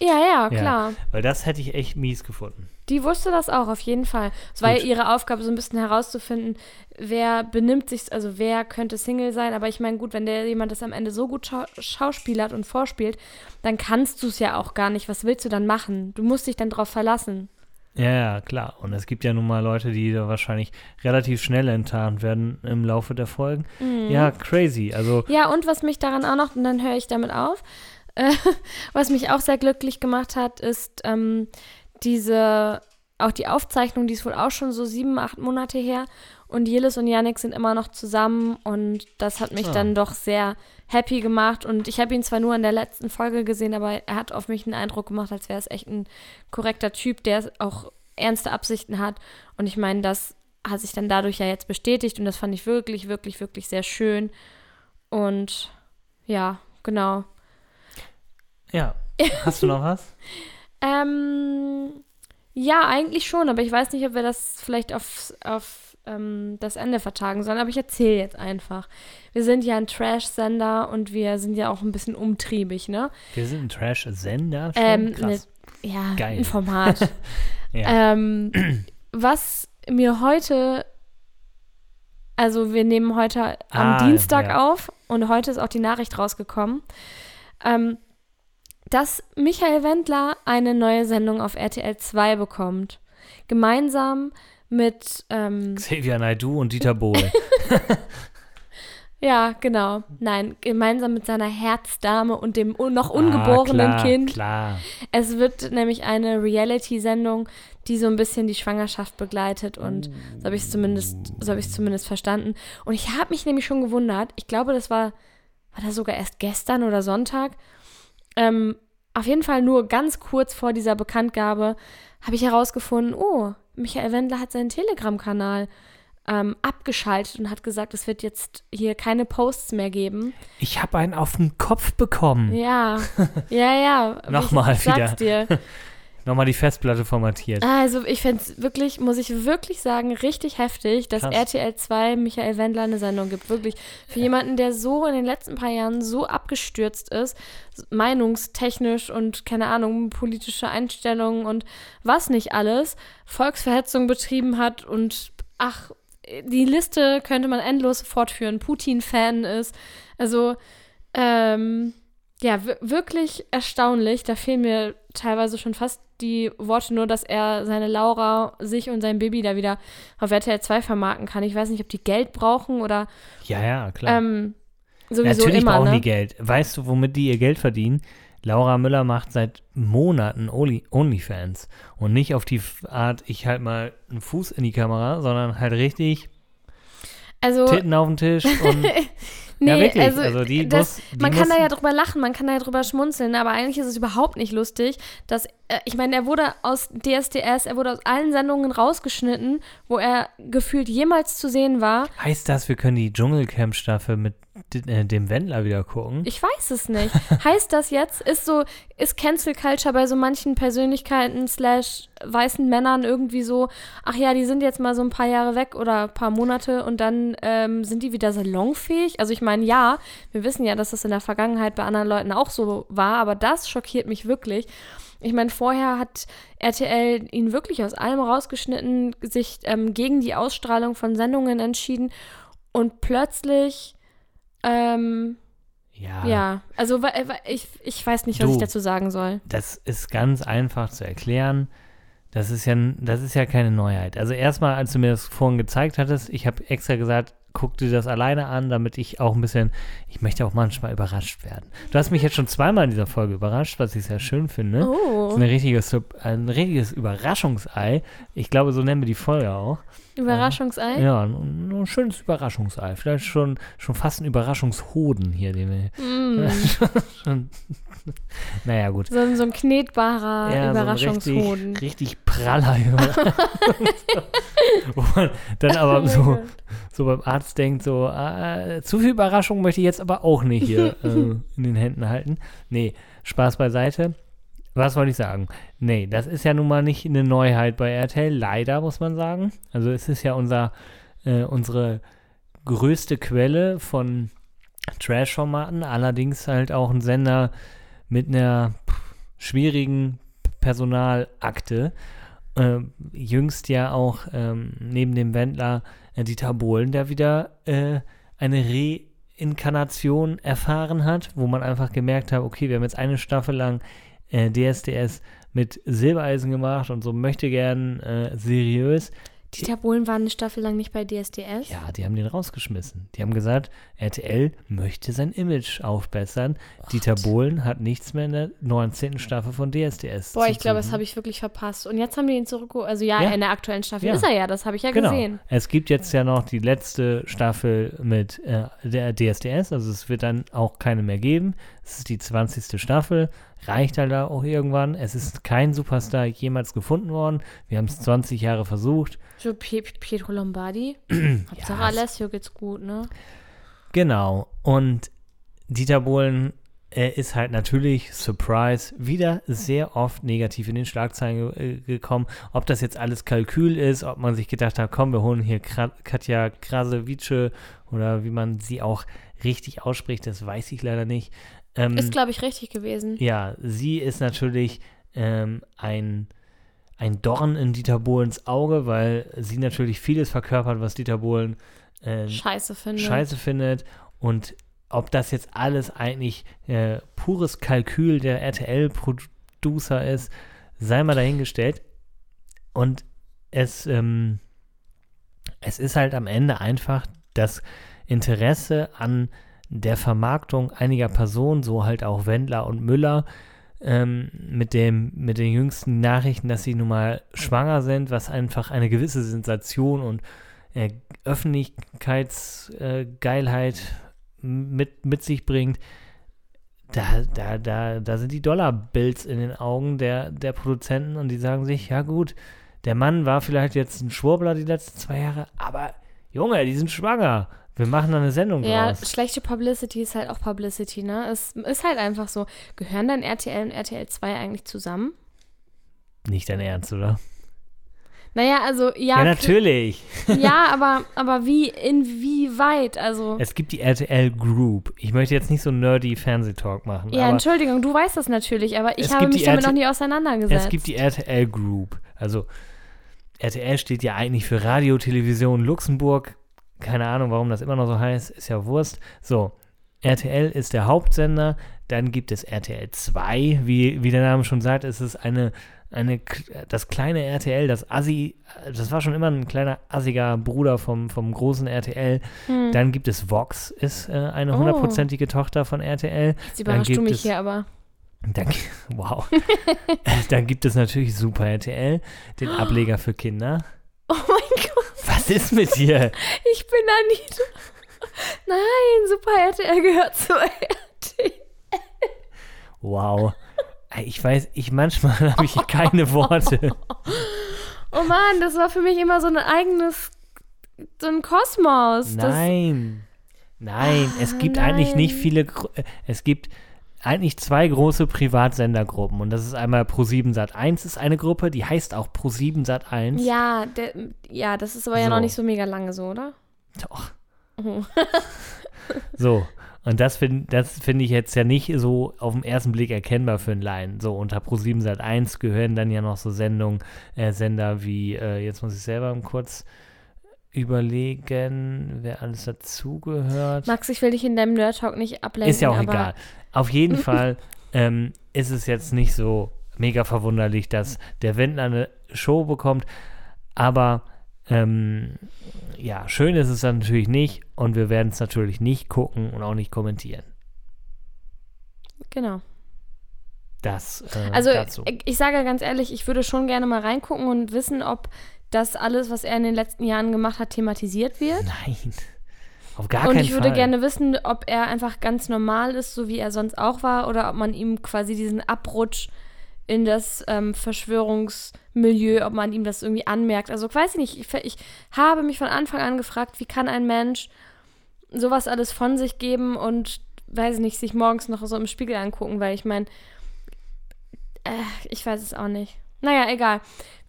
[SPEAKER 1] Ja, ja,
[SPEAKER 2] Ja.
[SPEAKER 1] klar.
[SPEAKER 2] Weil das hätte ich echt mies gefunden.
[SPEAKER 1] Die wusste das auch, auf jeden Fall. Es war ja ihre Aufgabe, so ein bisschen herauszufinden, wer benimmt sich, also wer könnte Single sein. Aber ich meine, gut, wenn der jemand das am Ende so gut schau schauspielert und vorspielt, dann kannst du es ja auch gar nicht. Was willst du dann machen? Du musst dich dann drauf verlassen.
[SPEAKER 2] Ja, ja, klar. Und es gibt ja nun mal Leute, die da wahrscheinlich relativ schnell enttarnt werden im Laufe der Folgen.
[SPEAKER 1] Mhm.
[SPEAKER 2] Ja, crazy. Also,
[SPEAKER 1] Ja, und was mich daran auch noch, und dann höre ich damit auf, <laughs> äh, was mich auch sehr glücklich gemacht hat, ist ähm, diese, auch die Aufzeichnung, die ist wohl auch schon so sieben, acht Monate her. Und Jelis und Yannick sind immer noch zusammen und das hat mich
[SPEAKER 2] Ah.
[SPEAKER 1] dann doch sehr happy gemacht. Und ich habe ihn zwar nur in der letzten Folge gesehen, aber er hat auf mich einen Eindruck gemacht, als wäre es echt ein korrekter Typ, der auch ernste Absichten hat. Und ich meine, das hat sich dann dadurch ja jetzt bestätigt und das fand ich wirklich, wirklich, wirklich sehr schön. Und ja, genau.
[SPEAKER 2] ja. Hast du noch was? <laughs>
[SPEAKER 1] Ähm, ja, eigentlich schon, aber ich weiß nicht, ob wir das vielleicht auf, auf ähm, das Ende vertagen sollen, aber ich erzähle jetzt einfach. Wir sind ja ein Trash-Sender und wir sind ja auch ein bisschen umtriebig, ne?
[SPEAKER 2] Wir sind ein Trash-Sender.
[SPEAKER 1] Ähm,
[SPEAKER 2] Krass.
[SPEAKER 1] ne, ja,
[SPEAKER 2] Geil.
[SPEAKER 1] ein Format. <laughs>
[SPEAKER 2] Ja.
[SPEAKER 1] ähm, was mir heute, also wir nehmen heute am
[SPEAKER 2] Ah,
[SPEAKER 1] Dienstag
[SPEAKER 2] ja.
[SPEAKER 1] auf und heute ist auch die Nachricht rausgekommen, ähm, dass Michael Wendler eine neue Sendung auf RTL 2 bekommt. Gemeinsam mit, ähm,
[SPEAKER 2] Xavier Naidoo und Dieter Bohlen. <laughs>
[SPEAKER 1] ja, genau, nein, gemeinsam mit seiner Herzdame und dem noch ungeborenen
[SPEAKER 2] ah, klar,
[SPEAKER 1] Kind.
[SPEAKER 2] Klar.
[SPEAKER 1] Es wird nämlich eine Reality-Sendung, die so ein bisschen die Schwangerschaft begleitet und so habe ich es zumindest, so habe ich es zumindest verstanden. Und ich habe mich nämlich schon gewundert. Ich glaube, das war, war das sogar erst gestern oder Sonntag. Ähm, auf jeden Fall nur ganz kurz vor dieser Bekanntgabe habe ich herausgefunden, oh, Michael Wendler hat seinen Telegram-Kanal ähm, abgeschaltet und hat gesagt, es wird jetzt hier keine Posts mehr geben.
[SPEAKER 2] Ich habe einen auf den Kopf bekommen.
[SPEAKER 1] Ja, ja, ja.
[SPEAKER 2] Hm. <laughs> Nochmal
[SPEAKER 1] ich sag's
[SPEAKER 2] wieder.
[SPEAKER 1] dir. <laughs>
[SPEAKER 2] Nochmal die Festplatte formatiert.
[SPEAKER 1] Also ich fände es wirklich, muss ich wirklich sagen, richtig heftig, dass
[SPEAKER 2] Krass.
[SPEAKER 1] RTL 2 Michael Wendler eine Sendung gibt. Wirklich. Für jemanden, der so in den letzten paar Jahren so abgestürzt ist, meinungstechnisch und keine Ahnung, politische Einstellungen und was nicht alles, Volksverhetzung betrieben hat und ach, die Liste könnte man endlos fortführen, Putin-Fan ist. Also, ähm, ja, wir- wirklich erstaunlich. Da fehlen mir teilweise schon fast die Worte nur, dass er seine Laura, sich und sein Baby da wieder auf RTL 2 vermarkten kann. Ich weiß nicht, ob die Geld brauchen oder
[SPEAKER 2] Ja, ja, klar.
[SPEAKER 1] ähm, sowieso
[SPEAKER 2] Natürlich
[SPEAKER 1] immer,
[SPEAKER 2] brauchen
[SPEAKER 1] ne?
[SPEAKER 2] die Geld. Weißt du, womit die ihr Geld verdienen? Laura Müller macht seit Monaten Only, Onlyfans. Und nicht auf die Art, ich halt mal einen Fuß in die Kamera, sondern halt richtig
[SPEAKER 1] Also,
[SPEAKER 2] Titten auf den Tisch <laughs> und
[SPEAKER 1] nee,
[SPEAKER 2] ja, wirklich.
[SPEAKER 1] also,
[SPEAKER 2] Also, die
[SPEAKER 1] das,
[SPEAKER 2] muss, die
[SPEAKER 1] man kann da ja drüber lachen, man kann da ja drüber schmunzeln, aber eigentlich ist es überhaupt nicht lustig, dass, ich meine, er wurde aus DSDS, er wurde aus allen Sendungen rausgeschnitten, wo er gefühlt jemals zu sehen war.
[SPEAKER 2] Heißt das, wir können die Dschungelcamp-Staffel mit äh, dem Wendler wieder gucken?
[SPEAKER 1] Ich weiß es nicht. <laughs> heißt das jetzt, ist so, ist Cancel Culture bei so manchen Persönlichkeiten slash weißen Männern irgendwie so, ach ja, die sind jetzt mal so ein paar Jahre weg oder ein paar Monate und dann ähm, sind die wieder salonfähig? Also ich meine, ja, wir wissen ja, dass das in der Vergangenheit bei anderen Leuten auch so war, aber das schockiert mich wirklich. Ich meine, vorher hat RTL ihn wirklich aus allem rausgeschnitten, sich ähm, gegen die Ausstrahlung von Sendungen entschieden und plötzlich, ähm,
[SPEAKER 2] ja,
[SPEAKER 1] ja, also ich, ich weiß nicht, was
[SPEAKER 2] Du.
[SPEAKER 1] ich dazu sagen soll.
[SPEAKER 2] das ist ganz einfach zu erklären. Das ist ja, das ist ja keine Neuheit. Also erstmal, als du mir das vorhin gezeigt hattest, ich habe extra gesagt, guck dir das alleine an, damit ich auch ein bisschen, ich möchte auch manchmal überrascht werden. Du hast mich jetzt schon zweimal in dieser Folge überrascht, was ich sehr schön finde. Das
[SPEAKER 1] Oh,
[SPEAKER 2] ist eine richtige, ein richtiges Überraschungsei. Ich glaube, so nennen wir die Folge auch.
[SPEAKER 1] Überraschungsei.
[SPEAKER 2] Ja, ein, ein schönes Überraschungsei. Vielleicht schon, schon fast ein Überraschungshoden hier, den wir.
[SPEAKER 1] Mm. <laughs>
[SPEAKER 2] schon, naja, gut.
[SPEAKER 1] So, ein- so ein knetbarer
[SPEAKER 2] Ja, so
[SPEAKER 1] Überraschungshoden.
[SPEAKER 2] richtig, richtig praller Überraschungshoden. <laughs> Wo man dann aber
[SPEAKER 1] Oh
[SPEAKER 2] so, so beim Arzt denkt, so, äh, zu viel Überraschung möchte ich jetzt aber auch nicht hier <laughs> äh, in den Händen halten. Nee, Spaß beiseite. Was wollte ich sagen? Nee, das ist ja nun mal nicht eine Neuheit bei RTL, leider, muss man sagen. Also es ist ja unser, äh, unsere größte Quelle von Trash-Formaten, allerdings halt auch ein Sender mit einer schwierigen Personalakte. Äh, jüngst ja auch ähm, neben dem Wendler äh, Dieter Bohlen, der wieder äh, eine Reinkarnation erfahren hat, wo man einfach gemerkt hat, okay, wir haben jetzt eine Staffel lang äh, DSDS mit Silbereisen gemacht und so möchte gern äh, seriös.
[SPEAKER 1] Dieter Bohlen war eine Staffel lang nicht bei DSDS.
[SPEAKER 2] Ja, die haben den rausgeschmissen. Die haben gesagt, RTL möchte sein Image aufbessern. Dieter Bohlen hat nichts mehr in der 19. Staffel von DSDS.
[SPEAKER 1] Boah, ich glaube, das habe ich wirklich verpasst. Und jetzt haben die ihn zurückgeholt. Also ja,
[SPEAKER 2] Ja.
[SPEAKER 1] in der aktuellen Staffel
[SPEAKER 2] Ja.
[SPEAKER 1] ist er ja, das habe ich ja
[SPEAKER 2] Genau.
[SPEAKER 1] gesehen.
[SPEAKER 2] Es gibt jetzt ja noch die letzte Staffel mit äh, der DSDS, also es wird dann auch keine mehr geben. Es ist die 20. Staffel, reicht halt auch irgendwann. Es ist kein Superstar jemals gefunden worden. Wir haben es 20 Jahre versucht.
[SPEAKER 1] So Pie- Pietro Lombardi. <clears throat> Hauptsache
[SPEAKER 2] Ja, es-
[SPEAKER 1] Alessio geht's gut, ne?
[SPEAKER 2] Genau. Und Dieter Bohlen äh, ist halt natürlich, Surprise, wieder sehr oft negativ in den Schlagzeilen ge äh, gekommen. Ob das jetzt alles Kalkül ist, ob man sich gedacht hat, komm, wir holen hier Kra Katja Krasavice oder wie man sie auch richtig ausspricht, das weiß ich leider nicht. Ähm,
[SPEAKER 1] Ist, glaube ich, richtig gewesen.
[SPEAKER 2] ja, sie ist natürlich ähm, ein, ein Dorn in Dieter Bohlens Auge, weil sie natürlich vieles verkörpert, was Dieter Bohlen äh,
[SPEAKER 1] Scheiße finde.
[SPEAKER 2] scheiße findet und ob das jetzt alles eigentlich äh, pures Kalkül der RTL-Producer ist, sei mal dahingestellt. Und es, ähm, es ist halt am Ende einfach das Interesse an der Vermarktung einiger Personen, so halt auch Wendler und Müller, ähm, mit, dem, mit den jüngsten Nachrichten, dass sie nun mal schwanger sind, was einfach eine gewisse Sensation und äh, Öffentlichkeitsgeilheit mit, mit sich bringt, da, da, da, da sind die Dollarbills in den Augen der, der Produzenten und die sagen sich, ja gut, der Mann war vielleicht jetzt ein Schwurbler die letzten zwei Jahre, aber Junge, die sind schwanger. Wir machen da eine Sendung
[SPEAKER 1] Ja,
[SPEAKER 2] draus.
[SPEAKER 1] schlechte Publicity ist halt auch Publicity, ne? Es ist halt einfach so. Gehören dann RTL und RTL 2 eigentlich zusammen?
[SPEAKER 2] Nicht dein Ernst, oder?
[SPEAKER 1] Naja, also ja.
[SPEAKER 2] Ja, natürlich. <laughs>
[SPEAKER 1] Ja, aber, aber wie, inwieweit? Also.
[SPEAKER 2] Es gibt die RTL Group. Ich möchte jetzt nicht so nerdy Fernsehtalk machen,
[SPEAKER 1] ja, Entschuldigung, du weißt das natürlich, aber ich habe mich damit
[SPEAKER 2] RT
[SPEAKER 1] noch nie auseinandergesetzt.
[SPEAKER 2] es gibt die RTL Group. Also RTL steht ja eigentlich für Radio, Television Luxemburg. Keine Ahnung, warum das immer noch so heißt, ist ja Wurst. So, RTL ist der Hauptsender, dann gibt es RTL 2, wie, wie der Name schon sagt, ist es eine, eine, das kleine RTL, das Assi, das war schon immer ein kleiner assiger Bruder vom, vom großen RTL.
[SPEAKER 1] Hm.
[SPEAKER 2] Dann gibt es Vox, ist äh, eine
[SPEAKER 1] Oh.
[SPEAKER 2] hundertprozentige Tochter von RTL.
[SPEAKER 1] Jetzt überraschst du mich
[SPEAKER 2] es-
[SPEAKER 1] hier aber.
[SPEAKER 2] Dann, <laughs> wow. <laughs> dann gibt es natürlich Super RTL, den <gasps> Ableger für Kinder.
[SPEAKER 1] Oh mein Gott,
[SPEAKER 2] Was ist mit dir?
[SPEAKER 1] ich bin Anita. Nein, Super RTL gehört zu RTL.
[SPEAKER 2] Wow. Ich weiß, ich manchmal <laughs> habe ich keine Worte.
[SPEAKER 1] Oh Mann, das war für mich immer so ein eigenes, so ein Kosmos.
[SPEAKER 2] Nein. Nein, es
[SPEAKER 1] Ah,
[SPEAKER 2] gibt eigentlich nicht
[SPEAKER 1] nein.
[SPEAKER 2] viele. Äh, Es gibt eigentlich zwei große Privatsendergruppen. Und das ist einmal Pro7 Sat 1 ist eine Gruppe, die heißt auch Pro7 Sat 1.
[SPEAKER 1] ja, der, ja, das ist aber ja
[SPEAKER 2] So.
[SPEAKER 1] noch nicht so mega lange so, oder?
[SPEAKER 2] Doch.
[SPEAKER 1] Oh. <laughs>
[SPEAKER 2] So. Und das finde das find ich jetzt ja nicht so auf den ersten Blick erkennbar für einen Laien. So, unter Pro7 Sat 1 gehören dann ja noch so Sendungen, äh, Sender wie, äh, jetzt muss ich selber kurz überlegen, wer alles dazugehört.
[SPEAKER 1] Max, ich will dich in deinem Nerd Talk nicht ablenken.
[SPEAKER 2] Ist ja auch egal. Auf jeden <laughs> Fall ähm, ist es jetzt nicht so mega verwunderlich, dass der Wendler eine Show bekommt. Aber ähm, ja, schön ist es dann natürlich nicht und wir werden es natürlich nicht gucken und auch nicht kommentieren.
[SPEAKER 1] Genau.
[SPEAKER 2] Das äh,
[SPEAKER 1] Also ich, ich sage ganz ehrlich, ich würde schon gerne mal reingucken und wissen, ob das alles, was er in den letzten Jahren gemacht hat, thematisiert wird.
[SPEAKER 2] Nein, auf gar
[SPEAKER 1] und
[SPEAKER 2] keinen
[SPEAKER 1] ich würde
[SPEAKER 2] Fall.
[SPEAKER 1] gerne wissen, ob er einfach ganz normal ist, so wie er sonst auch war, oder ob man ihm quasi diesen Abrutsch in das ähm, Verschwörungsmilieu, ob man ihm das irgendwie anmerkt. Also weiß ich nicht, ich, ich habe mich von Anfang an gefragt, wie kann ein Mensch sowas alles von sich geben und, weiß ich nicht, sich morgens noch so im Spiegel angucken, weil ich meine, äh, ich weiß es auch nicht. Naja, egal.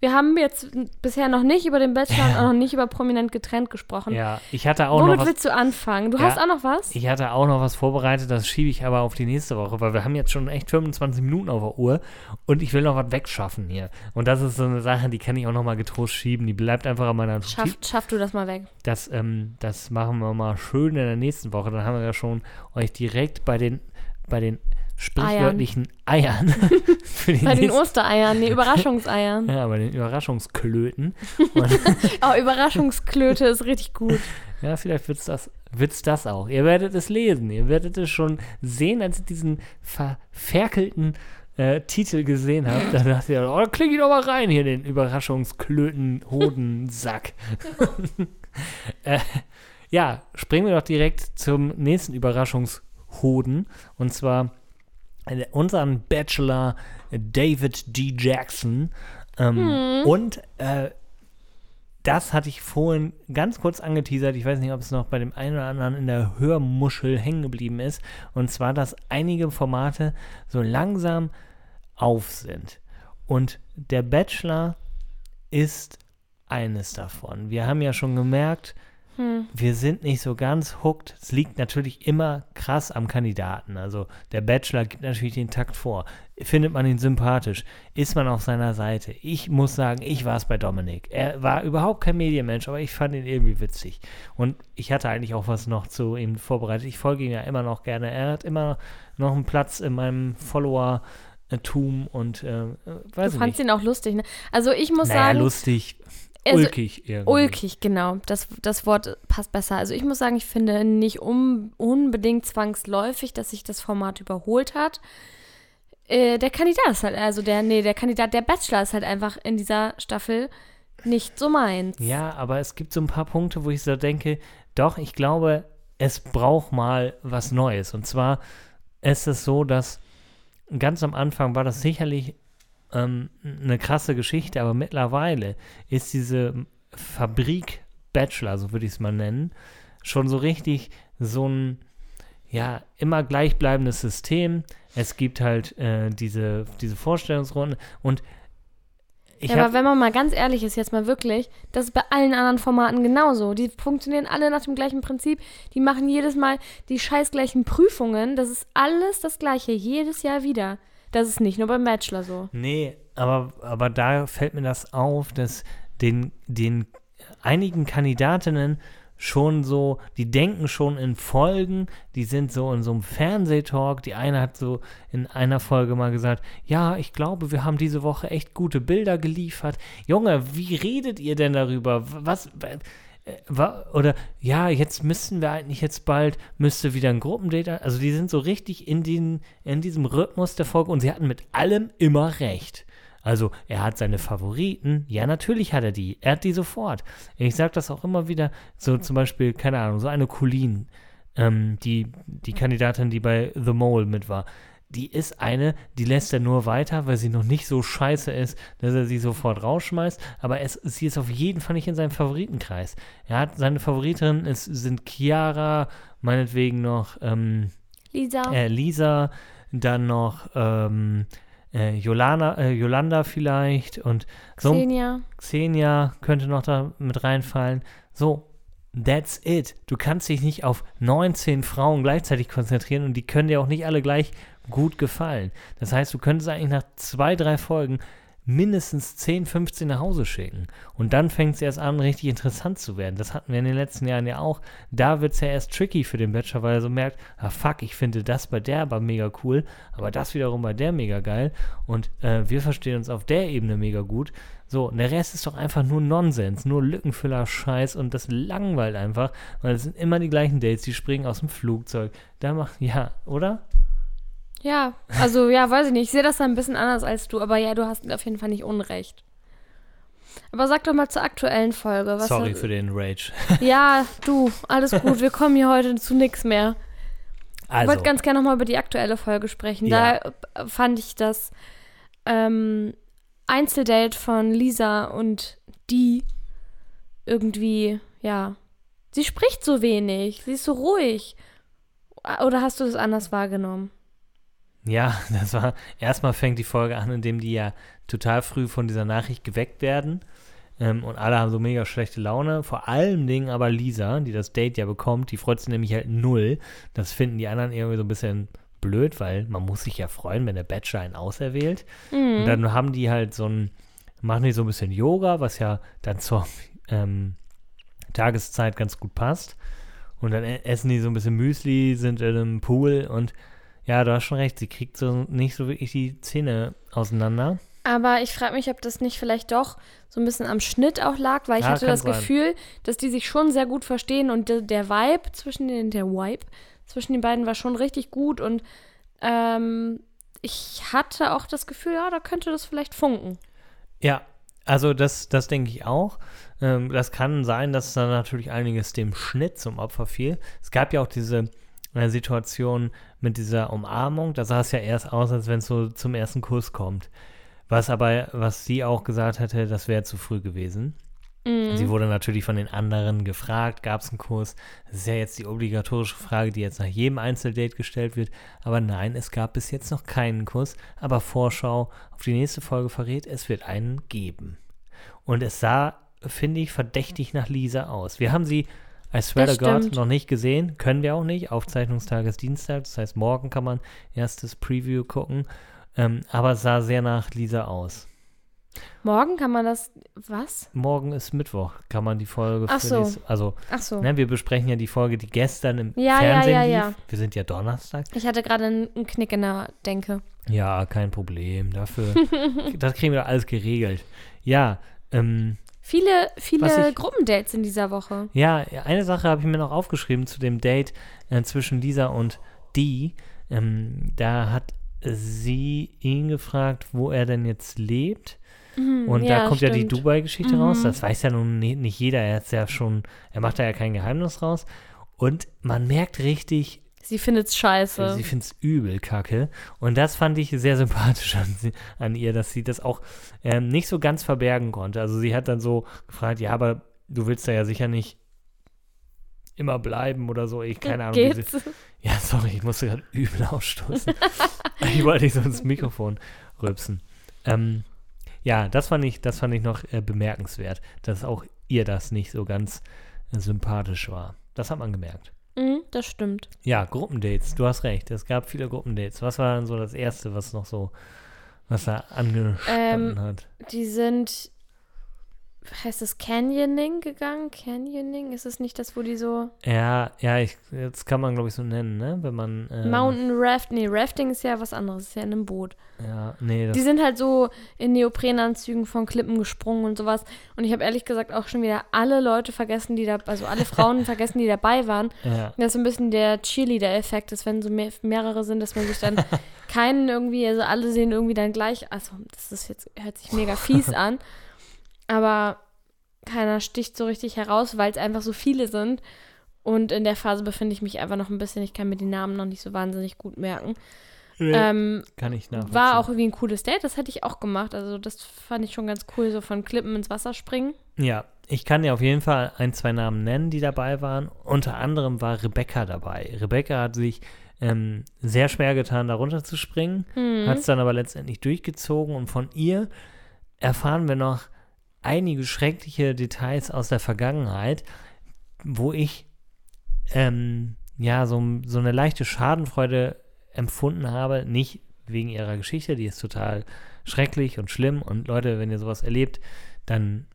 [SPEAKER 1] Wir haben jetzt bisher noch nicht über den Bachelor und auch noch nicht über prominent getrennt gesprochen.
[SPEAKER 2] ja, ich hatte auch
[SPEAKER 1] Womit
[SPEAKER 2] noch was.
[SPEAKER 1] willst du anfangen? Du
[SPEAKER 2] Ja.
[SPEAKER 1] hast auch noch was?
[SPEAKER 2] Ich hatte auch noch was vorbereitet, das schiebe ich aber auf die nächste Woche, weil wir haben jetzt schon echt 25 Minuten auf der Uhr und ich will noch was wegschaffen hier. Und das ist so eine Sache, die kann ich auch noch mal getrost schieben. Die bleibt einfach an meiner Notiz.
[SPEAKER 1] Schaff, schaff du das mal weg.
[SPEAKER 2] Das, ähm, das machen wir mal schön in der nächsten Woche. Dann haben wir ja schon euch direkt bei den, bei den sprichwörtlichen Eiern, die <laughs>
[SPEAKER 1] Bei den Ostereiern, nee, Überraschungseiern.
[SPEAKER 2] ja, bei den Überraschungsklöten. <laughs>
[SPEAKER 1] Oh, Überraschungsklöte ist richtig gut.
[SPEAKER 2] Ja, vielleicht wird's das, wird's das auch. Ihr werdet es lesen. Ihr werdet es schon sehen, als ihr diesen verferkelten äh, Titel gesehen habt. Da dachte ihr, oh, kling ich doch mal rein hier, den Überraschungsklöten-Hodensack. <laughs> äh, ja, springen wir doch direkt zum nächsten Überraschungshoden. Und zwar unseren Bachelor David D. Jackson. Ähm, Und äh, das hatte ich vorhin ganz kurz angeteasert. Ich weiß nicht, ob es noch bei dem einen oder anderen in der Hörmuschel hängen geblieben ist. Und zwar, dass einige Formate so langsam auf sind. Und der Bachelor ist eines davon. Wir haben ja schon gemerkt, wir sind nicht so ganz hooked. Es liegt natürlich immer krass am Kandidaten. Also der Bachelor gibt natürlich den Takt vor. Findet man ihn sympathisch? Ist man auf seiner Seite? Ich muss sagen, ich war es bei Dominik. Er war überhaupt kein Medienmensch, aber ich fand ihn irgendwie witzig. Und ich hatte eigentlich auch was noch zu ihm vorbereitet. Ich folge ihm ja immer noch gerne. Er hat immer noch einen Platz in meinem Follower-Tum und äh,
[SPEAKER 1] Du
[SPEAKER 2] weiß ich
[SPEAKER 1] fandst
[SPEAKER 2] nicht.
[SPEAKER 1] ihn auch lustig, ne? Also ich muss
[SPEAKER 2] Naja,
[SPEAKER 1] sagen,
[SPEAKER 2] lustig,
[SPEAKER 1] also,
[SPEAKER 2] ulkig irgendwie.
[SPEAKER 1] ulkig, genau. Das, das Wort passt besser. Also ich muss sagen, ich finde nicht um, unbedingt zwangsläufig, dass sich das Format überholt hat. Äh, der Kandidat ist halt, also der, nee, der Kandidat, der Bachelor ist halt einfach in dieser Staffel nicht so meins.
[SPEAKER 2] Ja, aber es gibt so ein paar Punkte, wo ich so denke, doch, ich glaube, es braucht mal was Neues. Und zwar ist es so, dass ganz am Anfang war das sicherlich ähm, eine krasse Geschichte, aber mittlerweile ist diese Fabrik Bachelor, so würde ich es mal nennen, schon so richtig so ein ja, immer gleichbleibendes System. Es gibt halt äh, diese, diese Vorstellungsrunden und ich
[SPEAKER 1] ja, aber wenn man mal ganz ehrlich ist, jetzt mal wirklich, das ist bei allen anderen Formaten genauso. Die funktionieren alle nach dem gleichen Prinzip. Die machen jedes Mal die scheiß gleichen Prüfungen. Das ist alles das Gleiche, jedes Jahr wieder. Das ist nicht nur beim Bachelor so.
[SPEAKER 2] Nee, aber, aber da fällt mir das auf, dass den, den einigen Kandidatinnen schon so, die denken schon in Folgen, die sind so in so einem Fernsehtalk. Die eine hat so in einer Folge mal gesagt, ja, ich glaube, wir haben diese Woche echt gute Bilder geliefert. Junge, wie redet ihr denn darüber? Was, wa- oder ja, jetzt müssten wir eigentlich jetzt bald, müsste wieder ein Gruppendate, also die sind so richtig in, den, in diesem Rhythmus der Folge und sie hatten mit allem immer recht. Also er hat seine Favoriten, ja natürlich hat er die, er hat die sofort. Ich sage das auch immer wieder, so zum Beispiel, keine Ahnung, so eine Colleen, ähm, die, die Kandidatin, die bei The Mole mit war, die ist eine, die lässt er nur weiter, weil sie noch nicht so scheiße ist, dass er sie sofort rausschmeißt. Aber es, sie ist auf jeden Fall nicht in seinem Favoritenkreis. Er hat seine Favoritinnen es sind Chiara, meinetwegen noch ähm,
[SPEAKER 1] Lisa,
[SPEAKER 2] äh, Lisa, dann noch ähm, äh, Jolana, äh, Yolanda vielleicht und so
[SPEAKER 1] Xenia.
[SPEAKER 2] Xenia könnte noch da mit reinfallen. So, that's it. Du kannst dich nicht auf 19 Frauen gleichzeitig konzentrieren und die können dir auch nicht alle gleich gut gefallen. Das heißt, du könntest eigentlich nach zwei, drei Folgen mindestens 10, 15 nach Hause schicken. Und dann fängt es erst an, richtig interessant zu werden. Das hatten wir in den letzten Jahren ja auch. Da wird es ja erst tricky für den Bachelor, weil er so merkt, ah fuck, ich finde das bei der aber mega cool, aber das wiederum bei der mega geil. Und äh, wir verstehen uns auf der Ebene mega gut. So, und der Rest ist doch einfach nur Nonsens, nur Lückenfüller-Scheiß und das langweilt einfach, weil es sind immer die gleichen Dates, die springen aus dem Flugzeug. Da macht, ja, oder?
[SPEAKER 1] Ja, also ja, weiß ich nicht. Ich sehe das da ein bisschen anders als du, aber ja, du hast auf jeden Fall nicht Unrecht. Aber sag doch mal zur aktuellen Folge. Was
[SPEAKER 2] Sorry für den Rage. <laughs>
[SPEAKER 1] Ja, du, alles gut. Wir kommen hier heute zu nichts mehr. Ich
[SPEAKER 2] Also,
[SPEAKER 1] wollte ganz gerne nochmal über die aktuelle Folge sprechen.
[SPEAKER 2] Ja.
[SPEAKER 1] Da fand ich das ähm, Einzeldate von Lisa und die irgendwie, ja, sie spricht so wenig, sie ist so ruhig. Oder hast du das anders wahrgenommen?
[SPEAKER 2] Ja, <laughs> das war, erstmal fängt die Folge an, indem die ja total früh von dieser Nachricht geweckt werden. Ähm, und alle haben so mega schlechte Laune. Vor allem Dingen aber Lisa, die das Date ja bekommt, die freut sich nämlich halt null. Das finden die anderen irgendwie so ein bisschen blöd, weil man muss sich ja freuen, wenn der Bachelor einen auserwählt. Und dann haben die halt so ein, machen die so ein bisschen Yoga, was ja dann zur ähm, Tageszeit ganz gut passt. Und dann e- essen die so ein bisschen Müsli, sind in einem Pool und ja, du hast schon recht, sie kriegt so nicht so wirklich die Zähne auseinander.
[SPEAKER 1] Aber ich frage mich, ob das nicht vielleicht doch so ein bisschen am Schnitt auch lag, weil ich
[SPEAKER 2] Ja,
[SPEAKER 1] hatte das
[SPEAKER 2] sein.
[SPEAKER 1] Gefühl, dass die sich schon sehr gut verstehen und der, der Vibe zwischen den, der Vibe zwischen den beiden war schon richtig gut und ähm, ich hatte auch das Gefühl, ja, da könnte das vielleicht funken.
[SPEAKER 2] Ja, also das, das denke ich auch. Ähm, das kann sein, dass dann natürlich einiges dem Schnitt zum Opfer fiel. Es gab ja auch diese äh, Situation mit dieser Umarmung. Da sah es ja erst aus, als wenn es so zum ersten Kuss kommt. Was aber, was sie auch gesagt hatte, das wäre zu früh gewesen. Sie wurde natürlich von den anderen gefragt, gab es einen Kurs? Das ist ja jetzt die obligatorische Frage, die jetzt nach jedem Einzeldate gestellt wird. Aber nein, es gab bis jetzt noch keinen Kuss. Aber Vorschau auf die nächste Folge verrät, es wird einen geben. Und es sah, finde ich, verdächtig nach Lisa aus. Wir haben sie, I swear
[SPEAKER 1] Das
[SPEAKER 2] to God,
[SPEAKER 1] stimmt.
[SPEAKER 2] noch nicht gesehen. Können wir auch nicht. Aufzeichnungstag ist Dienstag. Das heißt, morgen kann man erstes Preview gucken. Ähm, aber es sah sehr nach Lisa aus.
[SPEAKER 1] Morgen kann man das, was?
[SPEAKER 2] Morgen ist Mittwoch, kann man die Folge
[SPEAKER 1] Ach
[SPEAKER 2] für
[SPEAKER 1] so.
[SPEAKER 2] nächste- also
[SPEAKER 1] Ach so.
[SPEAKER 2] Ne, wir besprechen ja die Folge, die gestern im
[SPEAKER 1] Ja,
[SPEAKER 2] Fernsehen
[SPEAKER 1] ja,
[SPEAKER 2] lief.
[SPEAKER 1] ja.
[SPEAKER 2] Wir sind ja Donnerstag.
[SPEAKER 1] Ich hatte gerade einen, Knick in der Denke.
[SPEAKER 2] Ja, kein Problem. Dafür, <laughs> das kriegen wir doch alles geregelt. Ja, ähm,
[SPEAKER 1] Viele, viele
[SPEAKER 2] ich-
[SPEAKER 1] Gruppendates in dieser Woche.
[SPEAKER 2] ja, eine Sache habe ich mir noch aufgeschrieben zu dem Date äh, zwischen Lisa und Dee. Ähm, da hat sie ihn gefragt, wo er denn jetzt lebt. Und
[SPEAKER 1] Mhm, ja,
[SPEAKER 2] da kommt ja die
[SPEAKER 1] stimmt. Mhm.
[SPEAKER 2] Dubai-Geschichte raus. Das weiß ja nun ni- nicht jeder. Er hat's ja schon, er macht da ja kein Geheimnis raus. Und man merkt richtig,
[SPEAKER 1] Sie findet's scheiße.
[SPEAKER 2] Sie findet es übel kacke. Und das fand ich sehr sympathisch an, sie, an ihr, dass sie das auch ähm, nicht so ganz verbergen konnte. Also sie hat dann so gefragt, ja, aber du willst da ja sicher nicht immer bleiben oder so. Ich keine Ahnung. wie
[SPEAKER 1] Geht's?
[SPEAKER 2] Sie, <laughs> ja, sorry, ich musste gerade übel ausstoßen. <laughs> ich wollte nicht so ins Mikrofon rülpsen. Ähm, ja, das fand ich, das fand ich noch äh, bemerkenswert, dass auch ihr das nicht so ganz äh, sympathisch war. Das hat man gemerkt.
[SPEAKER 1] Mhm, das stimmt.
[SPEAKER 2] Ja, Gruppendates, du hast recht. Es gab viele Gruppendates. Was war dann so das erste, was noch so, was da angestanden
[SPEAKER 1] Ähm,
[SPEAKER 2] hat?
[SPEAKER 1] Die sind, heißt es Canyoning gegangen? Canyoning? Ist es nicht das, wo die so
[SPEAKER 2] Ja, ja, ich, jetzt kann man, glaube ich, so nennen, ne? Wenn man. Ähm,
[SPEAKER 1] Mountain Raft, nee, Rafting ist ja was anderes, ist ja in einem Boot.
[SPEAKER 2] Ja, nee,
[SPEAKER 1] Die sind halt so in Neoprenanzügen von Klippen gesprungen und sowas. Und ich habe ehrlich gesagt auch schon wieder alle Leute vergessen, die da, also alle Frauen <laughs> vergessen, die dabei waren.
[SPEAKER 2] ja,
[SPEAKER 1] Das ist so ein bisschen der Cheerleader-Effekt, dass wenn so mehr, mehrere sind, dass man sich dann <laughs> keinen irgendwie, also alle sehen irgendwie dann gleich, also das ist jetzt, hört sich mega fies an, <laughs> aber keiner sticht so richtig heraus, weil es einfach so viele sind. Und in der Phase befinde ich mich einfach noch ein bisschen, ich kann mir die Namen noch nicht so wahnsinnig gut merken. Ähm,
[SPEAKER 2] kann ich nachvollziehen.
[SPEAKER 1] war auch irgendwie ein cooles Date, das hätte ich auch gemacht. Also das fand ich schon ganz cool, so von Klippen ins Wasser springen.
[SPEAKER 2] Ja, ich kann dir auf jeden Fall ein, zwei Namen nennen, die dabei waren. Unter anderem war Rebecca dabei. Rebecca hat sich ähm, sehr schwer getan, da runterzuspringen, hat es dann aber letztendlich durchgezogen und von ihr erfahren wir noch einige schreckliche Details aus der Vergangenheit, wo ich ähm, ja so, so eine leichte Schadenfreude empfunden habe, nicht wegen ihrer Geschichte, die ist total schrecklich und schlimm. Und Leute, wenn ihr sowas erlebt, dann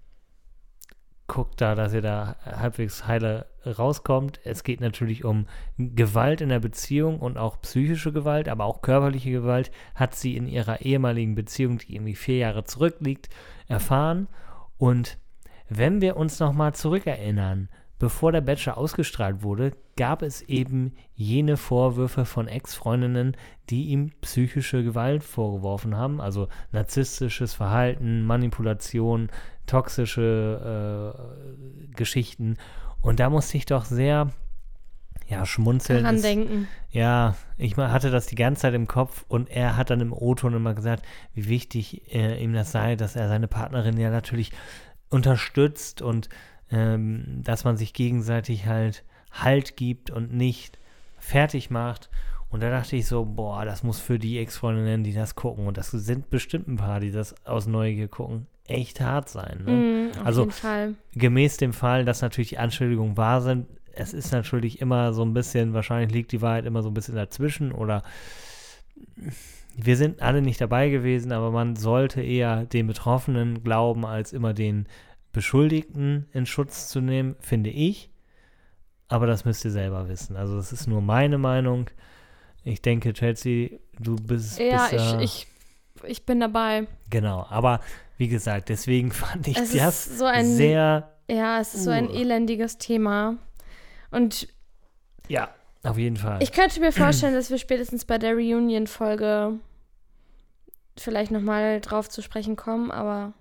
[SPEAKER 2] guckt da, dass ihr da halbwegs heile rauskommt. Es geht natürlich um Gewalt in der Beziehung und auch psychische Gewalt, aber auch körperliche Gewalt hat sie in ihrer ehemaligen Beziehung, die irgendwie vier Jahre zurückliegt, erfahren. Und wenn wir uns nochmal zurückerinnern, bevor der Bachelor ausgestrahlt wurde, gab es eben jene Vorwürfe von Ex-Freundinnen, die ihm psychische Gewalt vorgeworfen haben, also narzisstisches Verhalten, Manipulation, toxische äh, Geschichten. Und da musste ich doch sehr, ja, schmunzeln.
[SPEAKER 1] Daran
[SPEAKER 2] ist-
[SPEAKER 1] denken.
[SPEAKER 2] ja, ich hatte das die ganze Zeit im Kopf und er hat dann im O-Ton immer gesagt, wie wichtig äh, ihm das sei, dass er seine Partnerin ja natürlich unterstützt und ähm, dass man sich gegenseitig halt Halt gibt und nicht fertig macht. Und da dachte ich so, boah, das muss für die Ex-Freundinnen, die das gucken, und das sind bestimmt ein paar, die das aus Neugier gucken, echt hart sein. Ne?
[SPEAKER 1] Auf
[SPEAKER 2] Also- gemäß dem Fall, dass natürlich die Anschuldigungen wahr sind, es ist natürlich immer so ein bisschen, wahrscheinlich liegt die Wahrheit immer so ein bisschen dazwischen oder wir sind alle nicht dabei gewesen, aber man sollte eher den Betroffenen glauben, als immer den Beschuldigten in Schutz zu nehmen, finde ich. Aber das müsst ihr selber wissen. Also das ist nur meine Meinung. Ich denke, Chelsea, du bist,
[SPEAKER 1] Ja,
[SPEAKER 2] bist da-
[SPEAKER 1] ich, ich, ich bin dabei.
[SPEAKER 2] genau. Aber wie gesagt, deswegen <laughs> fand ich
[SPEAKER 1] Es
[SPEAKER 2] das
[SPEAKER 1] so ein-
[SPEAKER 2] sehr
[SPEAKER 1] Ja, es ist so ein
[SPEAKER 2] Uh.
[SPEAKER 1] elendiges Thema. Und
[SPEAKER 2] Ja, auf jeden Fall.
[SPEAKER 1] ich könnte mir vorstellen, dass wir spätestens bei der Reunion-Folge vielleicht nochmal drauf zu sprechen kommen, aber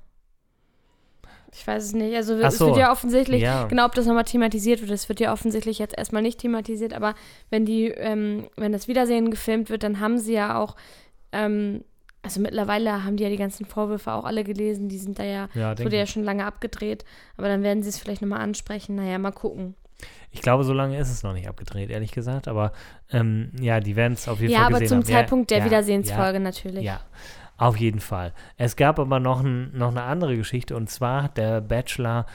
[SPEAKER 1] ich weiß es nicht. Also es
[SPEAKER 2] so.
[SPEAKER 1] wird ja offensichtlich,
[SPEAKER 2] ja.
[SPEAKER 1] genau, ob das nochmal thematisiert wird, das wird ja offensichtlich jetzt erstmal nicht thematisiert, aber wenn die, ähm, wenn das Wiedersehen gefilmt wird, dann haben sie ja auch, ähm, also mittlerweile haben die ja die ganzen Vorwürfe auch alle gelesen, die sind da ja,
[SPEAKER 2] ja,
[SPEAKER 1] wurde ja schon lange abgedreht, aber dann werden sie es vielleicht nochmal ansprechen. Naja, mal gucken.
[SPEAKER 2] Ich glaube, so lange ist es noch nicht abgedreht, ehrlich gesagt. Aber ähm, ja, die werden es auf jeden
[SPEAKER 1] Ja,
[SPEAKER 2] Fall
[SPEAKER 1] aber
[SPEAKER 2] gesehen
[SPEAKER 1] zum
[SPEAKER 2] haben.
[SPEAKER 1] Zeitpunkt
[SPEAKER 2] ja,
[SPEAKER 1] der
[SPEAKER 2] ja,
[SPEAKER 1] Wiedersehensfolge natürlich.
[SPEAKER 2] Ja, ja, auf jeden Fall. Es gab aber noch, ein, noch eine andere Geschichte und zwar hat der Bachelor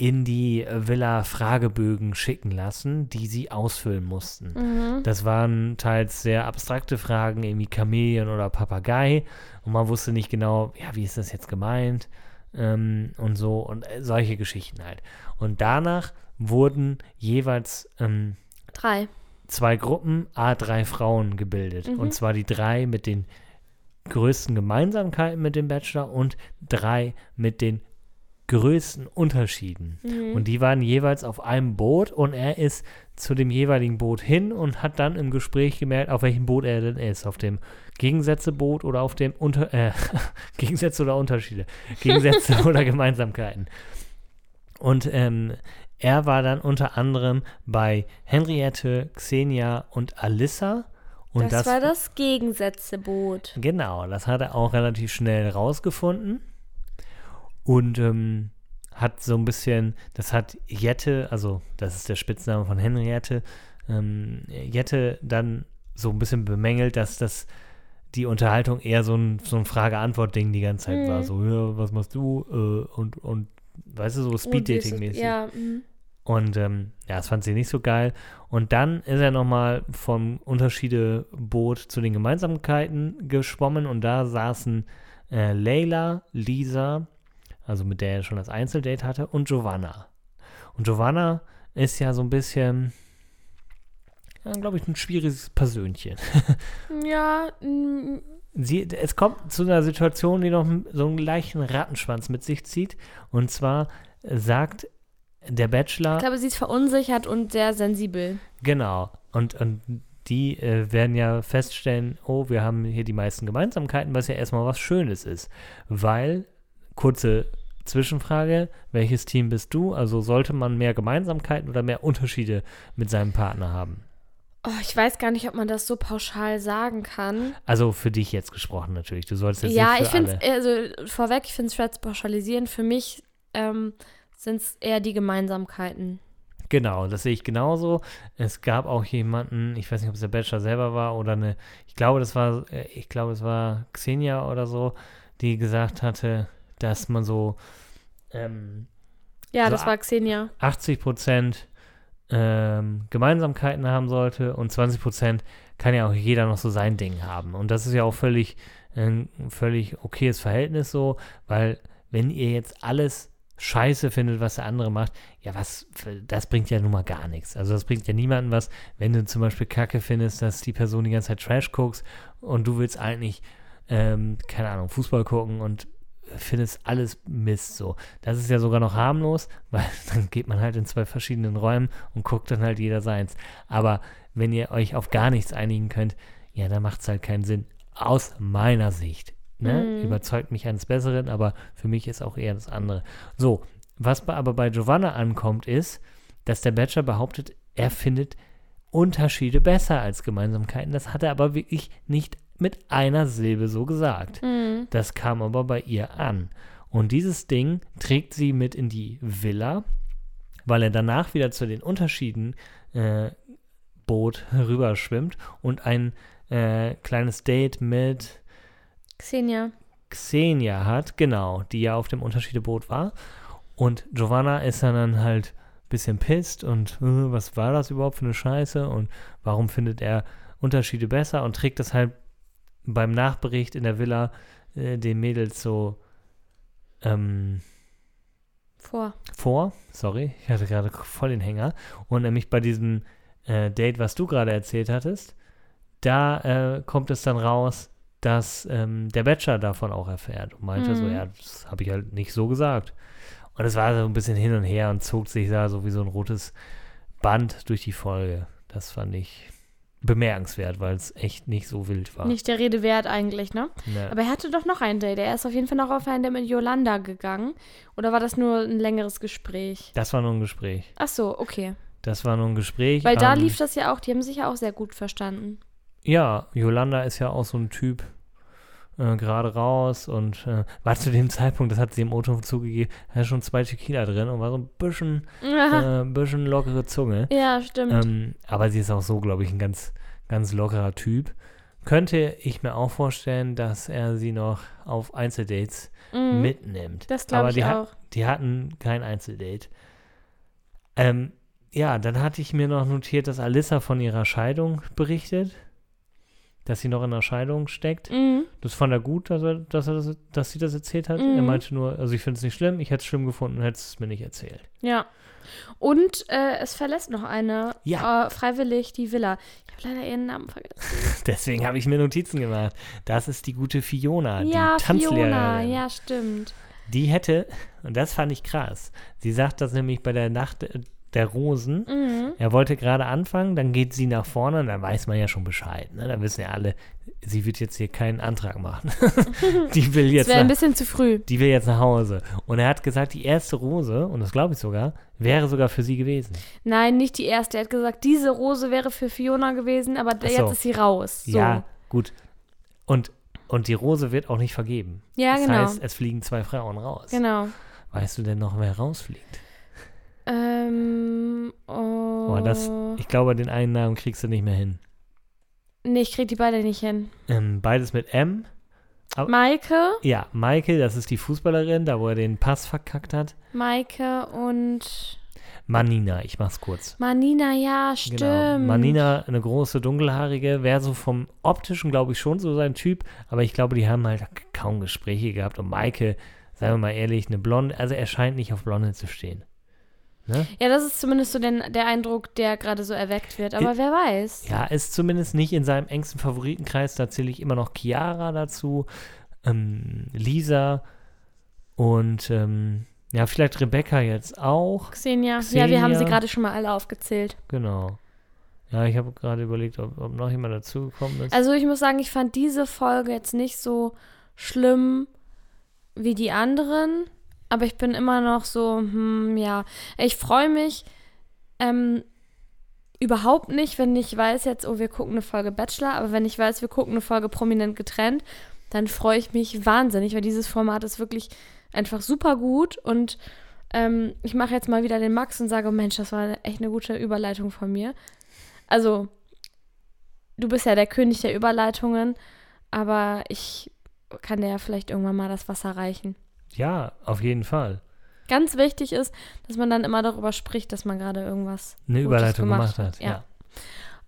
[SPEAKER 2] in die Villa Fragebögen schicken lassen, die sie ausfüllen mussten.
[SPEAKER 1] Mhm.
[SPEAKER 2] Das waren teils sehr abstrakte Fragen, irgendwie Chamäleon oder Papagei. Und man wusste nicht genau, ja, wie ist das jetzt gemeint? Ähm, und so und äh, solche Geschichten halt. Und danach wurden jeweils ähm,
[SPEAKER 1] Drei.
[SPEAKER 2] zwei Gruppen, A, drei Frauen gebildet.
[SPEAKER 1] Mhm.
[SPEAKER 2] Und zwar die drei mit den größten Gemeinsamkeiten mit dem Bachelor und drei mit den größten Unterschieden.
[SPEAKER 1] Mhm.
[SPEAKER 2] Und die waren jeweils auf einem Boot und er ist zu dem jeweiligen Boot hin und hat dann im Gespräch gemerkt, auf welchem Boot er denn ist. Auf dem Gegensätzeboot oder auf dem Unter äh, <laughs> Gegensätze oder Unterschiede. Gegensätze <laughs> oder Gemeinsamkeiten. Und ähm, er war dann unter anderem bei Henriette, Xenia und Alissa. Und
[SPEAKER 1] das, war das Gegensätzeboot.
[SPEAKER 2] Genau, das hat er auch relativ schnell rausgefunden. Und ähm, hat so ein bisschen, das hat Jette, also das ist der Spitzname von Henriette, ähm, Jette dann so ein bisschen bemängelt, dass das die Unterhaltung eher so ein, so ein Frage-Antwort-Ding die ganze Zeit
[SPEAKER 1] Mhm.
[SPEAKER 2] war. So, ja, was machst du? Äh, und, und, weißt du, so Speed-Dating-mäßig.
[SPEAKER 1] Ja, mhm.
[SPEAKER 2] Und ähm, ja, das fand sie nicht so geil. Und dann ist er nochmal vom Unterschiede-Boot zu den Gemeinsamkeiten geschwommen und da saßen äh, Leila, Lisa, also mit der er schon das Einzeldate hatte, und Giovanna. Und Giovanna ist ja so ein bisschen, ja, glaube ich, ein schwieriges Persönchen. <laughs>
[SPEAKER 1] ja
[SPEAKER 2] Sie, es kommt zu einer Situation, die noch so einen leichten Rattenschwanz mit sich zieht. Und zwar sagt der Bachelor.
[SPEAKER 1] ich glaube, sie ist verunsichert und sehr sensibel.
[SPEAKER 2] Genau. Und, und die äh, werden ja feststellen, oh, wir haben hier die meisten Gemeinsamkeiten, was ja erstmal was Schönes ist. Weil, kurze Zwischenfrage, welches Team bist du? Also sollte man mehr Gemeinsamkeiten oder mehr Unterschiede mit seinem Partner haben?
[SPEAKER 1] Oh, ich weiß gar nicht, ob man das so pauschal sagen kann.
[SPEAKER 2] Also für dich jetzt gesprochen natürlich. Du sollst jetzt
[SPEAKER 1] ja,
[SPEAKER 2] nicht
[SPEAKER 1] ich
[SPEAKER 2] für
[SPEAKER 1] finde
[SPEAKER 2] alle.
[SPEAKER 1] es, also vorweg, ich finde zu pauschalisieren. Für mich ähm, sind es eher die Gemeinsamkeiten.
[SPEAKER 2] Genau, das sehe ich genauso. Es gab auch jemanden, ich weiß nicht, ob es der Bachelor selber war oder eine, ich glaube, das war, äh, ich glaube, es war Xenia oder so, die gesagt hatte, dass man so ähm,
[SPEAKER 1] Ja,
[SPEAKER 2] So
[SPEAKER 1] das war Xenia.
[SPEAKER 2] 80 Prozent ähm, Gemeinsamkeiten haben sollte und 20% kann ja auch jeder noch so sein Ding haben. Und das ist ja auch völlig ein völlig okayes Verhältnis so, weil wenn ihr jetzt alles scheiße findet, was der andere macht, ja, was, das bringt ja nun mal gar nichts. Also das bringt ja niemandem was, wenn du zum Beispiel Kacke findest, dass die Person die ganze Zeit Trash guckst und du willst eigentlich, ähm, keine Ahnung, Fußball gucken und findest alles Mist so. Das ist ja sogar noch harmlos, <laughs> weil dann geht man halt in zwei verschiedenen Räumen und guckt dann halt jeder seins. Aber wenn ihr euch auf gar nichts einigen könnt, ja, dann macht es halt keinen Sinn. Aus meiner Sicht. Ne?
[SPEAKER 1] Mhm.
[SPEAKER 2] Überzeugt mich eines Besseren, aber für mich ist auch eher das andere. So, was aber bei Giovanna ankommt, ist, dass der Bachelor behauptet, er findet Unterschiede besser als Gemeinsamkeiten. Das hat er aber wirklich nicht mit einer Silbe so gesagt.
[SPEAKER 1] Mhm.
[SPEAKER 2] Das kam aber bei ihr an. Und dieses Ding trägt sie mit in die Villa, weil er danach wieder zu den Unterschieden äh, Boot <laughs> rüberschwimmt und ein äh, kleines Date mit
[SPEAKER 1] Xenia.
[SPEAKER 2] Xenia hat, genau, die ja auf dem Unterschiedeboot war. Und Giovanna ist dann, halt ein bisschen pisst und äh, was war das überhaupt für eine Scheiße und warum findet er Unterschiede besser und trägt das halt beim Nachbericht in der Villa äh, den Mädels so ähm,
[SPEAKER 1] Vor.
[SPEAKER 2] vor. Sorry, ich hatte gerade voll den Hänger. Und nämlich bei diesem äh, Date, was du gerade erzählt hattest, da äh, kommt es dann raus, dass ähm, der Bachelor davon auch erfährt und meinte so,
[SPEAKER 1] Mhm.
[SPEAKER 2] ja, das habe ich halt nicht so gesagt. Und es war so ein bisschen hin und her und zog sich da so wie so ein rotes Band durch die Folge. Das fand ich bemerkenswert, weil es echt nicht so wild war.
[SPEAKER 1] Nicht der Rede wert eigentlich, ne?
[SPEAKER 2] Ne.
[SPEAKER 1] Aber er hatte doch noch ein Date. Er ist auf jeden Fall noch auf ein Date mit Yolanda gegangen. Oder war das nur ein längeres Gespräch?
[SPEAKER 2] das war nur ein Gespräch.
[SPEAKER 1] Ach so, okay.
[SPEAKER 2] Das war nur ein Gespräch.
[SPEAKER 1] Weil da
[SPEAKER 2] ähm,
[SPEAKER 1] lief das ja auch, die haben sich ja auch sehr gut verstanden.
[SPEAKER 2] Ja, Yolanda ist ja auch so ein Typ, äh, gerade raus und äh, war zu dem Zeitpunkt, das hat sie im Auto zugegeben, hatte schon zwei Tequila drin und war so ein bisschen, äh, bisschen lockere Zunge.
[SPEAKER 1] ja, stimmt.
[SPEAKER 2] Ähm, aber sie ist auch so, glaube ich, ein ganz, ganz lockerer Typ. Könnte ich mir auch vorstellen, dass er sie noch auf Einzeldates
[SPEAKER 1] Mhm.
[SPEAKER 2] mitnimmt.
[SPEAKER 1] Das glaube
[SPEAKER 2] Aber
[SPEAKER 1] ich
[SPEAKER 2] die,
[SPEAKER 1] auch.
[SPEAKER 2] hat, die hatten kein Einzeldate. Ähm, ja, dann hatte ich mir noch notiert, dass Alissa von ihrer Scheidung berichtet. Dass sie noch in der Scheidung steckt.
[SPEAKER 1] Mhm.
[SPEAKER 2] Das fand er gut, dass, er, dass, er das, dass sie das erzählt hat. Er
[SPEAKER 1] Mhm.
[SPEAKER 2] meinte nur, also ich finde es nicht schlimm, ich hätte es schlimm gefunden, hätte es mir nicht erzählt.
[SPEAKER 1] Ja. Und äh, es verlässt noch eine
[SPEAKER 2] Ja.
[SPEAKER 1] äh, freiwillig die Villa. Ich habe leider ihren Namen vergessen. <laughs>
[SPEAKER 2] Deswegen habe ich mir Notizen gemacht. Das ist die gute Fiona,
[SPEAKER 1] ja,
[SPEAKER 2] die Tanzlehrerin.
[SPEAKER 1] Fiona. Ja, stimmt.
[SPEAKER 2] Die hätte, und das fand ich krass, sie sagt das nämlich bei der Nacht der Rosen.
[SPEAKER 1] Mhm.
[SPEAKER 2] Er wollte gerade anfangen, dann geht sie nach vorne und dann weiß man ja schon Bescheid. Ne? Dann wissen ja alle, sie wird jetzt hier keinen Antrag machen. <laughs> die will
[SPEAKER 1] Das
[SPEAKER 2] jetzt
[SPEAKER 1] wäre ein bisschen zu früh.
[SPEAKER 2] die will jetzt nach Hause. Und er hat gesagt, die erste Rose, und das glaube ich sogar, wäre sogar für sie gewesen.
[SPEAKER 1] Nein, nicht die erste. Er hat gesagt, diese Rose wäre für Fiona gewesen, aber
[SPEAKER 2] so.
[SPEAKER 1] jetzt ist sie raus. So.
[SPEAKER 2] Ja, gut. Und, und die Rose wird auch nicht vergeben.
[SPEAKER 1] Ja,
[SPEAKER 2] das
[SPEAKER 1] genau.
[SPEAKER 2] heißt, es fliegen zwei Frauen raus.
[SPEAKER 1] Genau.
[SPEAKER 2] Weißt du denn noch, wer rausfliegt?
[SPEAKER 1] Ähm, oh.
[SPEAKER 2] Boah, das, ich glaube, den einen Namen kriegst du nicht mehr hin.
[SPEAKER 1] nee, ich krieg die beide nicht hin.
[SPEAKER 2] Ähm, beides mit M. Aber-
[SPEAKER 1] Maike,
[SPEAKER 2] Ja, Michael, das ist die Fußballerin, da wo er den Pass verkackt hat.
[SPEAKER 1] Maike und
[SPEAKER 2] Manina, ich mach's kurz.
[SPEAKER 1] Manina, ja, stimmt.
[SPEAKER 2] Genau. Manina, eine große, dunkelhaarige, wäre so vom optischen, glaube ich, schon so sein Typ, aber ich glaube, die haben halt kaum Gespräche gehabt. Und Maike, seien wir mal ehrlich, eine Blonde, also er scheint nicht auf Blonde zu stehen. Ne?
[SPEAKER 1] Ja, das ist zumindest so den, der Eindruck, der gerade so erweckt wird. Aber
[SPEAKER 2] I-
[SPEAKER 1] wer weiß.
[SPEAKER 2] Ja, ist zumindest nicht in seinem engsten Favoritenkreis. Da zähle ich immer noch Chiara dazu, ähm, Lisa und ähm, ja, vielleicht Rebecca jetzt auch.
[SPEAKER 1] Xenia. Ja, wir haben sie
[SPEAKER 2] Xenia.
[SPEAKER 1] gerade schon mal alle aufgezählt.
[SPEAKER 2] Genau. Ja, ich habe gerade überlegt, ob, ob noch jemand dazugekommen ist.
[SPEAKER 1] Also ich muss sagen, ich fand diese Folge jetzt nicht so schlimm wie die anderen. Aber ich bin immer noch so, hm, ja. Ich freue mich ähm, überhaupt nicht, wenn ich weiß jetzt, oh, wir gucken eine Folge Bachelor. Aber wenn ich weiß, wir gucken eine Folge prominent getrennt, dann freue ich mich wahnsinnig, weil dieses Format ist wirklich einfach super gut. Und ähm, ich mache jetzt mal wieder den Max und sage, Mensch, das war echt eine gute Überleitung von mir. Also, du bist ja der König der Überleitungen, aber ich kann dir ja vielleicht irgendwann mal das Wasser reichen.
[SPEAKER 2] Ja, auf jeden Fall.
[SPEAKER 1] ganz wichtig ist, dass man dann immer darüber spricht, dass man gerade irgendwas
[SPEAKER 2] Eine
[SPEAKER 1] Gutes
[SPEAKER 2] Überleitung gemacht, hat.
[SPEAKER 1] Ja.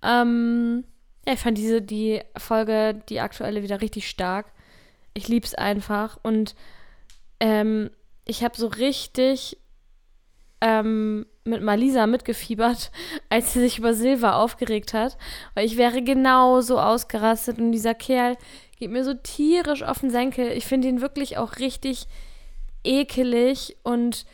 [SPEAKER 2] Ja.
[SPEAKER 1] Ähm, ja, ich fand diese, die Folge, die aktuelle, wieder richtig stark. Ich lieb's einfach. Und ähm, ich habe so richtig ähm, mit Malisa mitgefiebert, <laughs> als sie sich über Silva aufgeregt hat. Weil ich wäre genauso ausgerastet und dieser Kerl geht mir so tierisch auf den Senkel. Ich finde ihn wirklich auch richtig ekelig und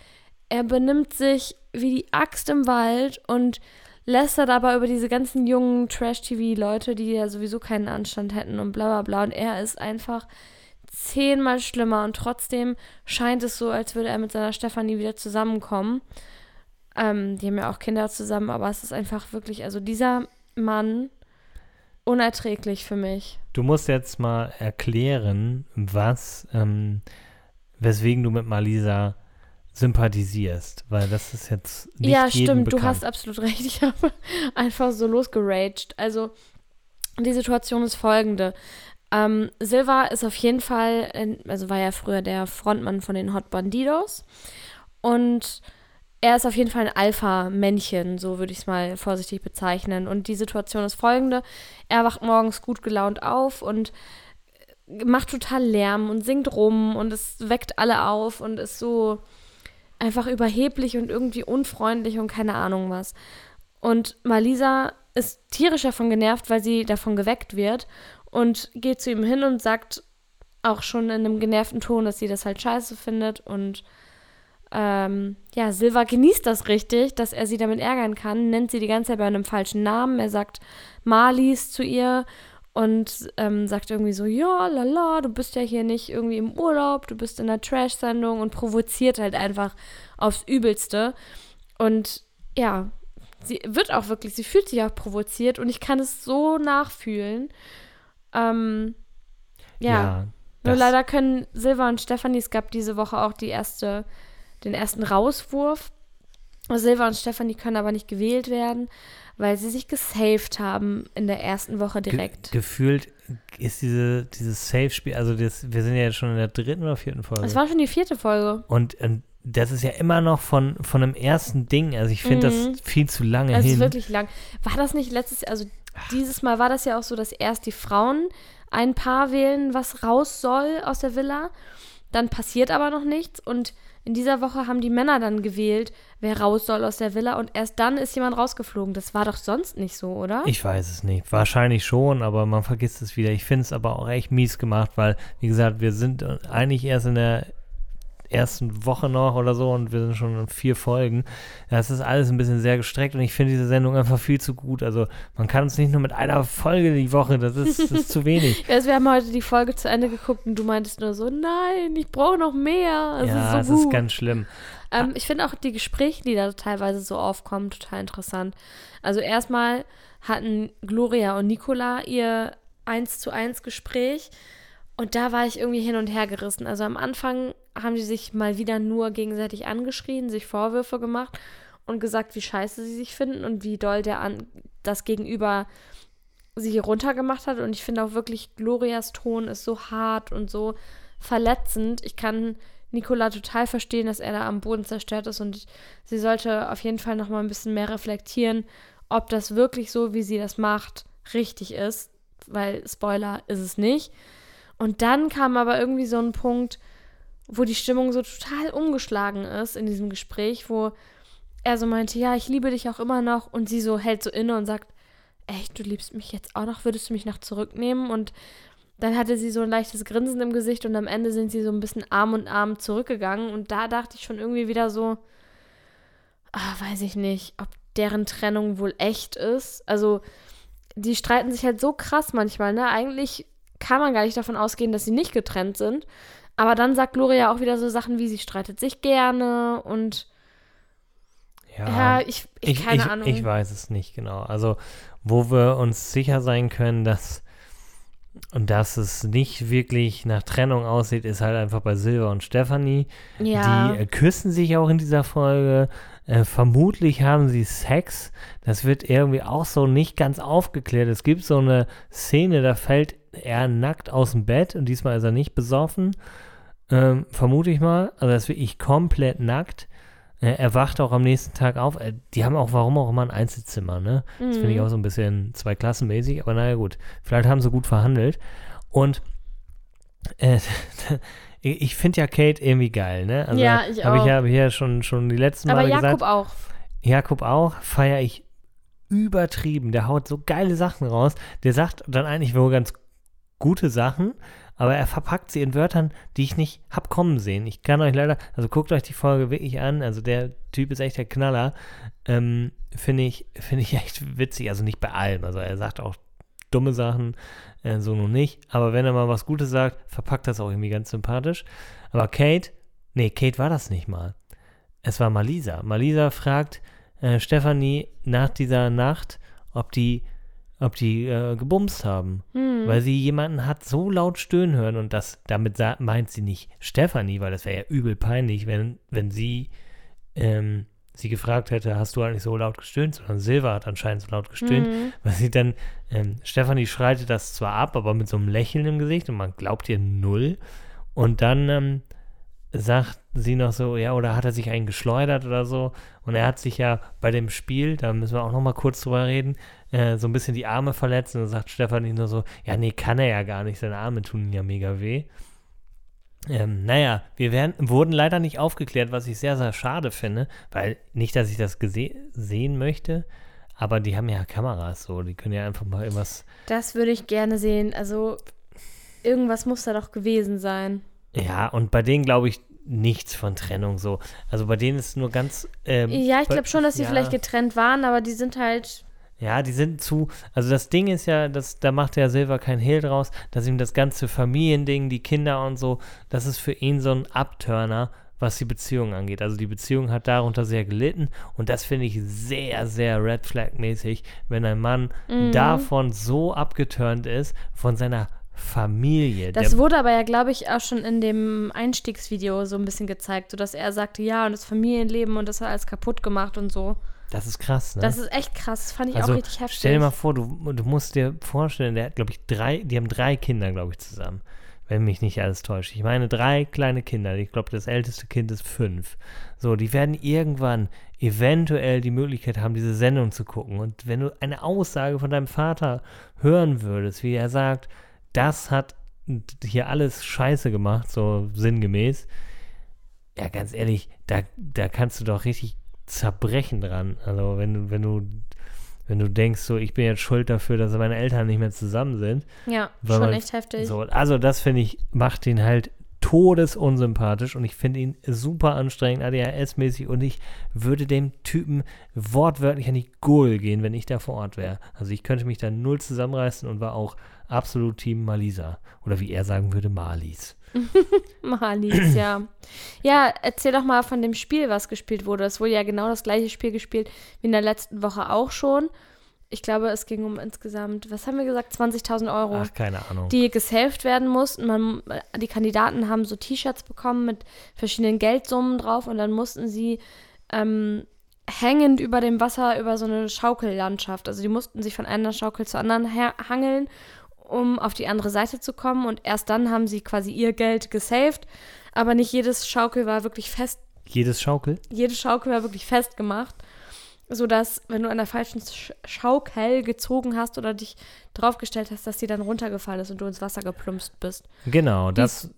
[SPEAKER 1] er benimmt sich wie die Axt im Wald und lästert aber über diese ganzen jungen Trash-TV-Leute, die ja sowieso keinen Anstand hätten und bla bla bla. Und er ist einfach zehnmal schlimmer und trotzdem scheint es so, als würde er mit seiner Stefanie wieder zusammenkommen. Ähm, die haben ja auch Kinder zusammen, aber es ist einfach wirklich, also dieser Mann unerträglich für mich.
[SPEAKER 2] Du musst jetzt mal erklären, was, ähm, weswegen du mit Malisa sympathisierst, weil das ist jetzt nicht
[SPEAKER 1] ja, stimmt,
[SPEAKER 2] bekannt.
[SPEAKER 1] du hast absolut <laughs> recht. Ich habe einfach so losgeraged. Also, die Situation ist folgende. Ähm, Silva ist auf jeden Fall, in, also war ja früher der Frontmann von den Hot Bandidos. Und er ist auf jeden Fall ein Alpha-Männchen, so würde ich es mal vorsichtig bezeichnen. Und die Situation ist folgende: Er wacht morgens gut gelaunt auf und macht total Lärm und singt rum und es weckt alle auf und ist so einfach überheblich und irgendwie unfreundlich und keine Ahnung was. Und Malisa ist tierisch davon genervt, weil sie davon geweckt wird und geht zu ihm hin und sagt auch schon in einem genervten Ton, dass sie das halt scheiße findet und ähm, ja, Silva genießt das richtig, dass er sie damit ärgern kann, nennt sie die ganze Zeit bei einem falschen Namen. Er sagt Marlies zu ihr und ähm, sagt irgendwie so, ja, lala, du bist ja hier nicht irgendwie im Urlaub, du bist in einer Trash-Sendung und provoziert halt einfach aufs Übelste. Und ja, sie wird auch wirklich, sie fühlt sich auch provoziert und ich kann es so nachfühlen. Ähm, ja,
[SPEAKER 2] ja
[SPEAKER 1] nur leider können Silva und Stefanie, es gab diese Woche auch die erste, den ersten Rauswurf. Silva und Stefanie können aber nicht gewählt werden, weil sie sich gesaved haben in der ersten Woche direkt.
[SPEAKER 2] Ge gefühlt ist diese, dieses Safe-Spiel, also das, wir sind ja jetzt schon in der dritten oder vierten Folge.
[SPEAKER 1] Es war schon die vierte Folge.
[SPEAKER 2] und, und das ist ja immer noch von, von einem ersten Ding. Also ich finde
[SPEAKER 1] Mhm.
[SPEAKER 2] das viel zu lange
[SPEAKER 1] Es ist
[SPEAKER 2] hin.
[SPEAKER 1] wirklich lang. War das nicht letztes, also dieses Mal war das ja auch so, dass erst die Frauen ein Paar wählen, was raus soll aus der Villa. Dann passiert aber noch nichts und in dieser Woche haben die Männer dann gewählt, wer raus soll aus der Villa und erst dann ist jemand rausgeflogen. Das war doch sonst nicht so, oder?
[SPEAKER 2] Ich weiß es nicht. Wahrscheinlich schon, aber man vergisst es wieder. Ich finde es aber auch echt mies gemacht, weil, wie gesagt, wir sind eigentlich erst in der ersten Woche noch oder so und wir sind schon in vier Folgen. Das ist alles ein bisschen sehr gestreckt und ich finde diese Sendung einfach viel zu gut. Also man kann uns nicht nur mit einer Folge die Woche, das ist, das ist zu wenig. <laughs>
[SPEAKER 1] Also wir haben heute die Folge zu Ende geguckt und du meintest nur so, nein, ich brauche noch mehr. Es
[SPEAKER 2] ja,
[SPEAKER 1] ist so
[SPEAKER 2] es
[SPEAKER 1] gut.
[SPEAKER 2] ist ganz schlimm.
[SPEAKER 1] Ähm, ich finde auch die Gespräche, die da teilweise so aufkommen, total interessant. Also erstmal hatten Gloria und Nicola ihr eins zu eins Gespräch und da war ich irgendwie hin und her gerissen. Also am Anfang haben die sich mal wieder nur gegenseitig angeschrien, sich Vorwürfe gemacht und gesagt, wie scheiße sie sich finden und wie doll der an das Gegenüber sie runtergemacht hat. Und ich finde auch wirklich, Glorias Ton ist so hart und so verletzend. Ich kann Nicola total verstehen, dass er da am Boden zerstört ist und sie sollte auf jeden Fall noch mal ein bisschen mehr reflektieren, ob das wirklich so, wie sie das macht, richtig ist, weil Spoiler ist es nicht. Und dann kam aber irgendwie so ein Punkt, wo die Stimmung so total umgeschlagen ist in diesem Gespräch, wo er so meinte, ja, ich liebe dich auch immer noch und sie so hält so inne und sagt, echt, du liebst mich jetzt auch noch, würdest du mich noch zurücknehmen? Und dann hatte sie so ein leichtes Grinsen im Gesicht und am Ende sind sie so ein bisschen Arm und Arm zurückgegangen und da dachte ich schon irgendwie wieder so, ah, weiß ich nicht, ob deren Trennung wohl echt ist. Also die streiten sich halt so krass manchmal, ne? Eigentlich kann man gar nicht davon ausgehen, dass sie nicht getrennt sind. Aber dann sagt Gloria auch wieder so Sachen wie, sie streitet sich gerne und ja, ich, ich,
[SPEAKER 2] ich,
[SPEAKER 1] keine
[SPEAKER 2] ich,
[SPEAKER 1] Ahnung.
[SPEAKER 2] ich weiß es nicht genau. Also, wo wir uns sicher sein können, dass und dass es nicht wirklich nach Trennung aussieht, ist halt einfach bei Silva und Stefanie.
[SPEAKER 1] ja.
[SPEAKER 2] Die äh, küssen sich auch in dieser Folge. Äh, vermutlich haben sie Sex. Das wird irgendwie auch so nicht ganz aufgeklärt. Es gibt so eine Szene, da fällt er nackt aus dem Bett und diesmal ist er nicht besoffen. ähm, vermute ich mal. Also er ist wirklich komplett nackt. Äh, er wacht auch am nächsten Tag auf. Äh, die haben auch, warum auch immer, ein Einzelzimmer, ne? Das finde ich
[SPEAKER 1] Mhm.
[SPEAKER 2] auch so ein bisschen zweiklassenmäßig, aber naja, gut. Vielleicht haben sie gut verhandelt. Und äh, <laughs> ich finde ja Kate irgendwie geil, ne? Also,
[SPEAKER 1] Ja, ich
[SPEAKER 2] Habe ich
[SPEAKER 1] auch.
[SPEAKER 2] ja hier schon, schon die letzten
[SPEAKER 1] Aber
[SPEAKER 2] Male
[SPEAKER 1] Jakob
[SPEAKER 2] gesagt.
[SPEAKER 1] auch.
[SPEAKER 2] Jakob auch, feiere ich übertrieben. Der haut so geile Sachen raus. Der sagt dann eigentlich wohl ganz gute Sachen, aber er verpackt sie in Wörtern, die ich nicht hab kommen sehen. Ich kann euch leider, also guckt euch die Folge wirklich an. Also der Typ ist echt der Knaller. Ähm, Finde ich, finde ich echt witzig. Also nicht bei allem. Also er sagt auch dumme Sachen, äh, so nun nicht. Aber wenn er mal was Gutes sagt, verpackt das auch irgendwie ganz sympathisch. Aber Kate, nee, Kate war das nicht mal. Es war Malisa. Malisa fragt äh, Stefanie nach dieser Nacht, ob die, ob die äh, gebumst haben.
[SPEAKER 1] Hm.
[SPEAKER 2] Weil sie jemanden hat so laut stöhnen hören und das, damit meint sie nicht Stefanie, weil das wäre ja übel peinlich, wenn, wenn sie ähm, sie gefragt hätte, hast du eigentlich so laut gestöhnt, sondern Silva hat anscheinend so laut gestöhnt,
[SPEAKER 1] Mhm.
[SPEAKER 2] weil sie dann, ähm, Stefanie schreitet das zwar ab, aber mit so einem Lächeln im Gesicht und man glaubt ihr null und dann ähm, sagt sie noch so, ja, oder hat er sich einen geschleudert oder so und er hat sich ja bei dem Spiel, da müssen wir auch noch mal kurz drüber reden, äh, so ein bisschen die Arme verletzt und dann sagt Stefanie nur so, ja, nee, kann er ja gar nicht, seine Arme tun ihm ja mega weh. Ähm, naja, wir werden, wurden leider nicht aufgeklärt, was ich sehr, sehr schade finde, weil nicht, dass ich das sehen möchte, aber die haben ja Kameras so, die können ja einfach mal irgendwas,
[SPEAKER 1] Das würde ich gerne sehen. Also, irgendwas muss da doch gewesen sein.
[SPEAKER 2] ja, und bei denen glaube ich nichts von Trennung so. Also bei denen ist nur ganz. Ähm,
[SPEAKER 1] Ja, ich glaube schon, dass sie
[SPEAKER 2] ja,
[SPEAKER 1] vielleicht getrennt waren, aber die sind halt.
[SPEAKER 2] Ja, die sind zu. Also das Ding ist ja, dass, da macht der Silver kein Hehl draus, dass ihm das ganze Familiending, die Kinder und so, das ist für ihn so ein Abturner, was die Beziehung angeht. Also die Beziehung hat darunter sehr gelitten und das finde ich sehr, sehr Red Flag-mäßig, wenn ein Mann
[SPEAKER 1] Mhm.
[SPEAKER 2] davon so abgeturnt ist, von seiner Familie.
[SPEAKER 1] Das wurde aber ja, glaube ich, auch schon in dem Einstiegsvideo so ein bisschen gezeigt, sodass er sagte, ja, und das Familienleben und das hat alles kaputt gemacht und so.
[SPEAKER 2] Das ist krass, ne?
[SPEAKER 1] Das ist echt krass. Das fand ich
[SPEAKER 2] also
[SPEAKER 1] auch richtig heftig.
[SPEAKER 2] stell dir mal vor, du, du musst dir vorstellen, der hat, glaube ich, drei, die haben drei Kinder, glaube ich, zusammen. Wenn mich nicht alles täuscht. Ich meine, drei kleine Kinder. Ich glaube, das älteste Kind ist fünf. So, die werden irgendwann eventuell die Möglichkeit haben, diese Sendung zu gucken. Und wenn du eine Aussage von deinem Vater hören würdest, wie er sagt, das hat hier alles scheiße gemacht, so sinngemäß, ja, ganz ehrlich, da, da kannst du doch richtig zerbrechen dran. Also wenn du, wenn du, wenn du denkst, so ich bin jetzt schuld dafür, dass meine Eltern nicht mehr zusammen sind.
[SPEAKER 1] ja, schon
[SPEAKER 2] man-
[SPEAKER 1] echt heftig.
[SPEAKER 2] So, also das finde ich, macht ihn halt todesunsympathisch und ich finde ihn super anstrengend, ADHS-mäßig und ich würde dem Typen wortwörtlich an die Gurgel gehen, wenn ich da vor Ort wäre. Also ich könnte mich da null zusammenreißen und war auch absolut Team Malisa. Oder wie er sagen würde, Malis. <laughs>
[SPEAKER 1] Malis, ja. Ja, erzähl doch mal von dem Spiel, was gespielt wurde. Es wurde ja genau das gleiche Spiel gespielt wie in der letzten Woche auch schon. Ich glaube, es ging um insgesamt, was haben wir gesagt, 20.000 Euro.
[SPEAKER 2] Ach, keine Ahnung.
[SPEAKER 1] die gesaved werden mussten. Man, die Kandidaten haben so T-Shirts bekommen mit verschiedenen Geldsummen drauf und dann mussten sie ähm, hängend über dem Wasser über so eine Schaukellandschaft. Also die mussten sich von einer Schaukel zur anderen hangeln, um auf die andere Seite zu kommen und erst dann haben sie quasi ihr Geld gesaved. Aber nicht jedes Schaukel war wirklich fest,
[SPEAKER 2] Jedes Schaukel?
[SPEAKER 1] jede Schaukel war wirklich festgemacht. Sodass, wenn du an der falschen Sch Schaukel gezogen hast oder dich draufgestellt hast, dass die dann runtergefallen ist und du ins Wasser geplumpst bist.
[SPEAKER 2] Genau, das,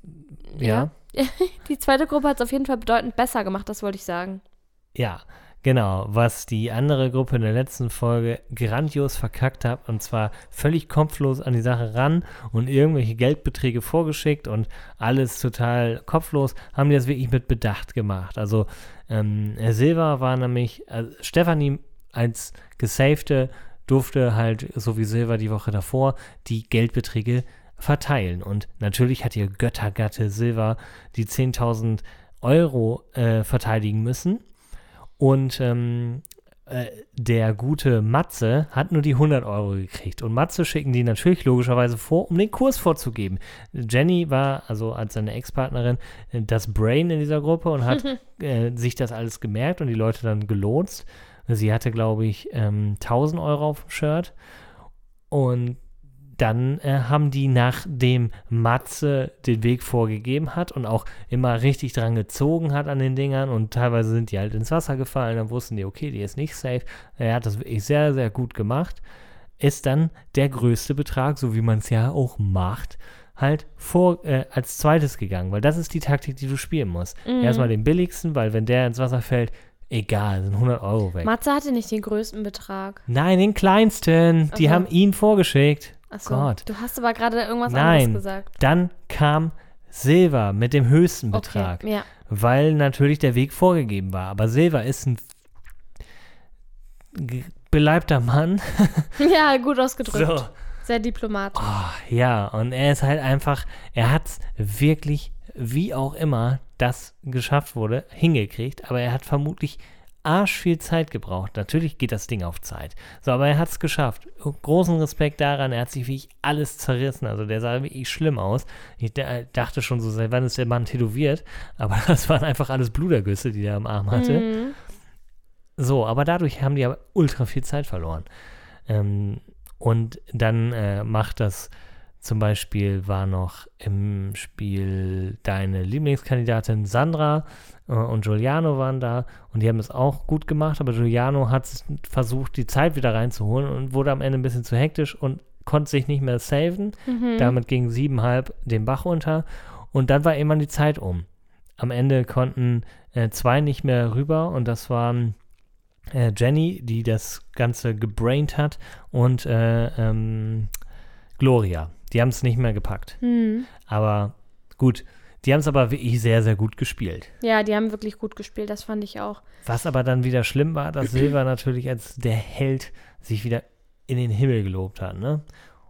[SPEAKER 2] ja. <laughs>
[SPEAKER 1] Die zweite Gruppe hat es auf jeden Fall bedeutend besser gemacht, das wollte ich sagen.
[SPEAKER 2] Ja, genau. Was die andere Gruppe in der letzten Folge grandios verkackt hat, und zwar völlig kopflos an die Sache ran und irgendwelche Geldbeträge vorgeschickt und alles total kopflos, haben die das wirklich mit Bedacht gemacht. Also ähm, Silva war nämlich, also Stefanie als Gesavte durfte halt, so wie Silva die Woche davor, die Geldbeträge verteilen. Und natürlich hat ihr Göttergatte Silva die 10.000 Euro äh, verteidigen müssen. Und ähm, äh, der gute Matze hat nur die 100 Euro gekriegt. Und Matze schicken die natürlich logischerweise vor, um den Kurs vorzugeben. Jenny war, also als seine Ex-Partnerin, äh, das Brain in dieser Gruppe und hat <laughs> äh, sich das alles gemerkt und die Leute dann gelotst. Sie hatte, glaube ich, ähm, 1000 Euro auf dem Shirt. Und dann äh, haben die, nachdem Matze den Weg vorgegeben hat und auch immer richtig dran gezogen hat an den Dingern und teilweise sind die halt ins Wasser gefallen, dann wussten die, okay, die ist nicht safe. Er hat das wirklich sehr, sehr gut gemacht. Ist dann der größte Betrag, so wie man es ja auch macht, halt vor, äh, als zweites gegangen, weil das ist die Taktik, die du spielen musst.
[SPEAKER 1] Mhm.
[SPEAKER 2] Erstmal den billigsten, weil wenn der ins Wasser fällt, egal, sind 100 Euro weg.
[SPEAKER 1] Matze hatte nicht den größten Betrag.
[SPEAKER 2] Nein, den kleinsten. Die
[SPEAKER 1] Aha.
[SPEAKER 2] haben ihn vorgeschickt.
[SPEAKER 1] Achso,
[SPEAKER 2] Gott.
[SPEAKER 1] du hast aber gerade irgendwas
[SPEAKER 2] Nein.
[SPEAKER 1] anderes gesagt.
[SPEAKER 2] Dann kam Silver mit dem höchsten Betrag,
[SPEAKER 1] Okay, ja.
[SPEAKER 2] weil natürlich der Weg vorgegeben war. Aber Silver ist ein beleibter Mann. <laughs>
[SPEAKER 1] ja, gut ausgedrückt.
[SPEAKER 2] So.
[SPEAKER 1] Sehr diplomatisch.
[SPEAKER 2] Oh, ja, und er ist halt einfach, er hat es wirklich, wie auch immer das geschafft wurde, hingekriegt. Aber er hat vermutlich arsch viel Zeit gebraucht. Natürlich geht das Ding auf Zeit. So, aber er hat es geschafft. Großen Respekt daran. Er hat sich wirklich alles zerrissen. Also der sah wirklich schlimm aus. Ich da- dachte schon so, seit wann ist der Mann tätowiert? Aber <laughs> das waren einfach alles Blutergüsse, die er am Arm hatte.
[SPEAKER 1] Mhm.
[SPEAKER 2] So, aber dadurch haben die aber ultra viel Zeit verloren. Ähm, und dann äh, macht das zum Beispiel, war noch im Spiel deine Lieblingskandidatin Sandra und Giuliano waren da und die haben das auch gut gemacht, aber Giuliano hat versucht, die Zeit wieder reinzuholen und wurde am Ende ein bisschen zu hektisch und konnte sich nicht mehr saven.
[SPEAKER 1] Mhm.
[SPEAKER 2] Damit ging siebenhalb den Bach runter und dann war irgendwann die Zeit um. Am Ende konnten äh, zwei nicht mehr rüber und das waren äh, Jenny, die das Ganze gebraint hat und äh, ähm, Gloria. Die haben es nicht mehr gepackt.
[SPEAKER 1] Hm.
[SPEAKER 2] Aber gut, die haben es aber wirklich sehr, sehr gut gespielt.
[SPEAKER 1] Ja, die haben wirklich gut gespielt, das fand ich auch.
[SPEAKER 2] Was aber dann wieder schlimm war, dass <clears throat> Silver natürlich als der Held sich wieder in den Himmel gelobt hat, ne?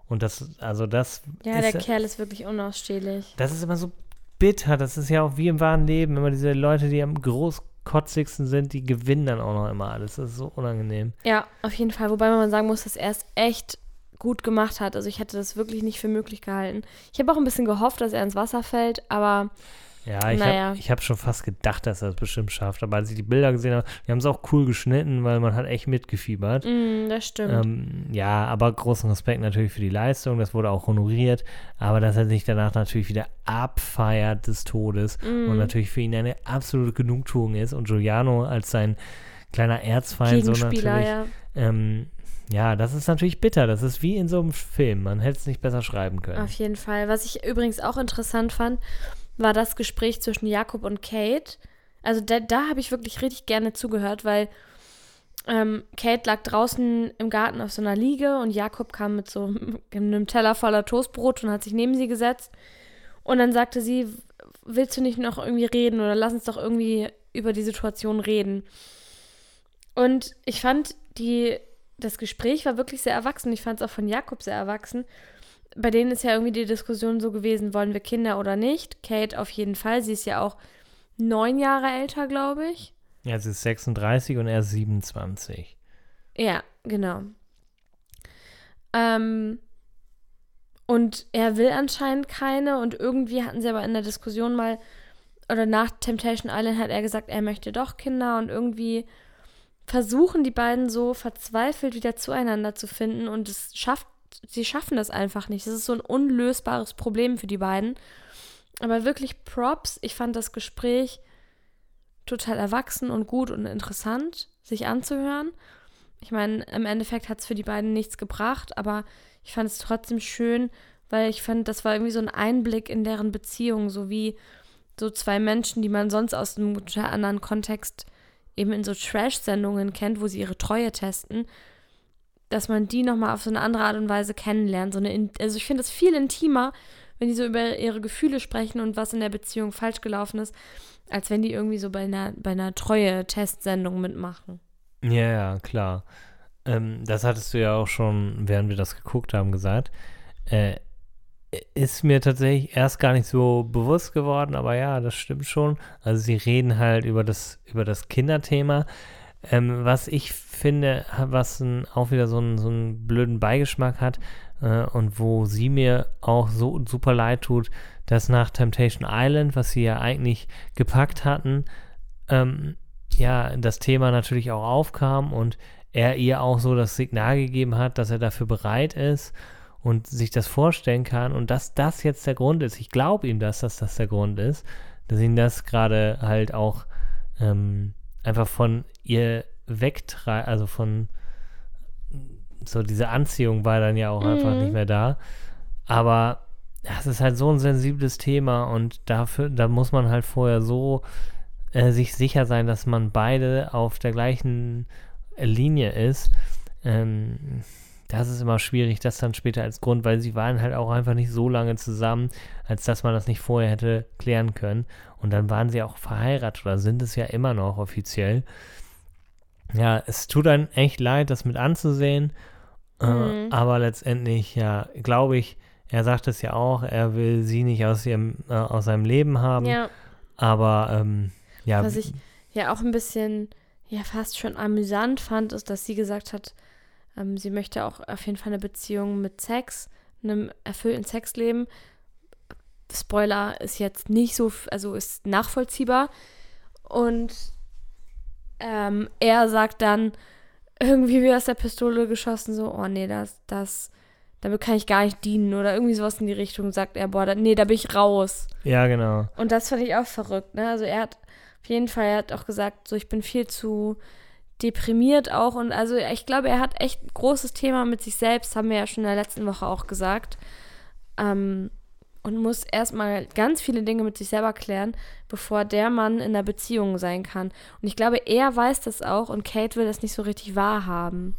[SPEAKER 2] Und das, also das
[SPEAKER 1] Ja,
[SPEAKER 2] ist,
[SPEAKER 1] der Kerl ist wirklich unausstehlich.
[SPEAKER 2] das ist immer so bitter. Das ist ja auch wie im wahren Leben. Immer diese Leute, die am großkotzigsten sind, die gewinnen dann auch noch immer alles. Das ist so unangenehm.
[SPEAKER 1] Ja, auf jeden Fall. Wobei man sagen muss, dass er es echt gut gemacht hat. Also ich hätte das wirklich nicht für möglich gehalten. Ich habe auch ein bisschen gehofft, dass er ins Wasser fällt, aber
[SPEAKER 2] Ja, ich
[SPEAKER 1] Naja.
[SPEAKER 2] habe hab schon fast gedacht, dass er es bestimmt schafft. Aber als ich die Bilder gesehen habe, die haben es auch cool geschnitten, weil man hat echt mitgefiebert.
[SPEAKER 1] mm, das stimmt.
[SPEAKER 2] Ähm, ja, aber großen Respekt natürlich für die Leistung. Das wurde auch honoriert. Aber dass er sich danach natürlich wieder abfeiert des Todes
[SPEAKER 1] Mhm.
[SPEAKER 2] und natürlich für ihn eine absolute Genugtuung ist und Giuliano als sein kleiner Erzfeind so natürlich.
[SPEAKER 1] ja.
[SPEAKER 2] Ähm, ja, das ist natürlich bitter. Das ist wie in so einem Film. Man hätte es nicht besser schreiben können.
[SPEAKER 1] Auf jeden Fall. Was ich übrigens auch interessant fand, war das Gespräch zwischen Jakob und Kate. Also da, da habe ich wirklich richtig gerne zugehört, weil ähm, Kate lag draußen im Garten auf so einer Liege und Jakob kam mit so <laughs> einem Teller voller Toastbrot und hat sich neben sie gesetzt. Und dann sagte sie, willst du nicht noch irgendwie reden oder lass uns doch irgendwie über die Situation reden. Und ich fand, die, das Gespräch war wirklich sehr erwachsen. Ich fand es auch von Jakob sehr erwachsen bei denen ist ja irgendwie die Diskussion so gewesen, wollen wir Kinder oder nicht? Kate auf jeden Fall. Sie ist ja auch neun Jahre älter, glaube ich.
[SPEAKER 2] Ja, sie ist 36 und er ist 27.
[SPEAKER 1] Ja, genau. Ähm, und er will anscheinend keine und irgendwie hatten sie aber in der Diskussion mal, oder nach Temptation Island hat er gesagt, er möchte doch Kinder und irgendwie versuchen die beiden so verzweifelt wieder zueinander zu finden und es schafft, sie schaffen das einfach nicht. Das ist so ein unlösbares Problem für die beiden. Aber wirklich Props, ich fand das Gespräch total erwachsen und gut und interessant, sich anzuhören. Ich meine, im Endeffekt hat es für die beiden nichts gebracht, aber ich fand es trotzdem schön, weil ich fand, das war irgendwie so ein Einblick in deren Beziehung, so wie so zwei Menschen, die man sonst aus einem total anderen Kontext eben in so Trash-Sendungen kennt, wo sie ihre Treue testen, dass man die nochmal auf so eine andere Art und Weise kennenlernt. So eine, in- also ich finde es viel intimer, wenn die so über ihre Gefühle sprechen und was in der Beziehung falsch gelaufen ist, als wenn die irgendwie so bei einer, bei einer Treue-Testsendung mitmachen.
[SPEAKER 2] Ja, ja, klar. Ähm, das hattest du ja auch schon, während wir das geguckt haben, gesagt. Äh, ist mir tatsächlich erst gar nicht so bewusst geworden, aber ja, das stimmt schon. Also sie reden halt über das, über das Kinderthema. Ähm, was ich finde, was ein, auch wieder so einen, so einen blöden Beigeschmack hat äh, und wo sie mir auch so super leid tut, dass nach Temptation Island, was sie ja eigentlich gepackt hatten, ähm, ja, das Thema natürlich auch aufkam und er ihr auch so das Signal gegeben hat, dass er dafür bereit ist. Und sich das vorstellen kann und dass das jetzt der Grund ist. Ich glaube ihm, dass das, das der Grund ist, dass ihn das gerade halt auch ähm, einfach von ihr wegtreibt, also von so diese Anziehung war dann ja auch mhm. einfach nicht mehr da. Aber das ist halt so ein sensibles Thema und dafür, da muss man halt vorher so äh, sich sicher sein, dass man beide auf der gleichen Linie ist. Ähm, das ist immer schwierig, das dann später als Grund, weil sie waren halt auch einfach nicht so lange zusammen, als dass man das nicht vorher hätte klären können. Und dann waren sie auch verheiratet oder sind es ja immer noch offiziell. Ja, es tut einem echt leid, das mit anzusehen. Äh, mhm. Äh, aber letztendlich, ja, glaube ich, er sagt es ja auch, er will sie nicht aus, ihrem, äh, aus seinem Leben haben. Ja. Aber, ähm, ja.
[SPEAKER 1] Was ich ja auch ein bisschen, ja, fast schon amüsant fand, ist, dass sie gesagt hat, ähm, sie möchte auch auf jeden Fall eine Beziehung mit Sex, einem erfüllten Sexleben. Spoiler ist jetzt nicht so, also ist nachvollziehbar. Und ähm, er sagt dann irgendwie wie aus der Pistole geschossen, so, oh nee, das, das, damit kann ich gar nicht dienen oder irgendwie sowas in die Richtung, sagt er, boah, da, nee, da bin ich raus.
[SPEAKER 2] Ja, genau.
[SPEAKER 1] Und das fand ich auch verrückt, ne? Also er hat auf jeden Fall, er hat auch gesagt, so, ich bin viel zu deprimiert auch und also ich glaube, er hat echt ein großes Thema mit sich selbst, haben wir ja schon in der letzten Woche auch gesagt. Ähm, und muss erstmal ganz viele Dinge mit sich selber klären, bevor der Mann in der Beziehung sein kann. Und ich glaube, er weiß das auch und Kate will das nicht so richtig wahrhaben.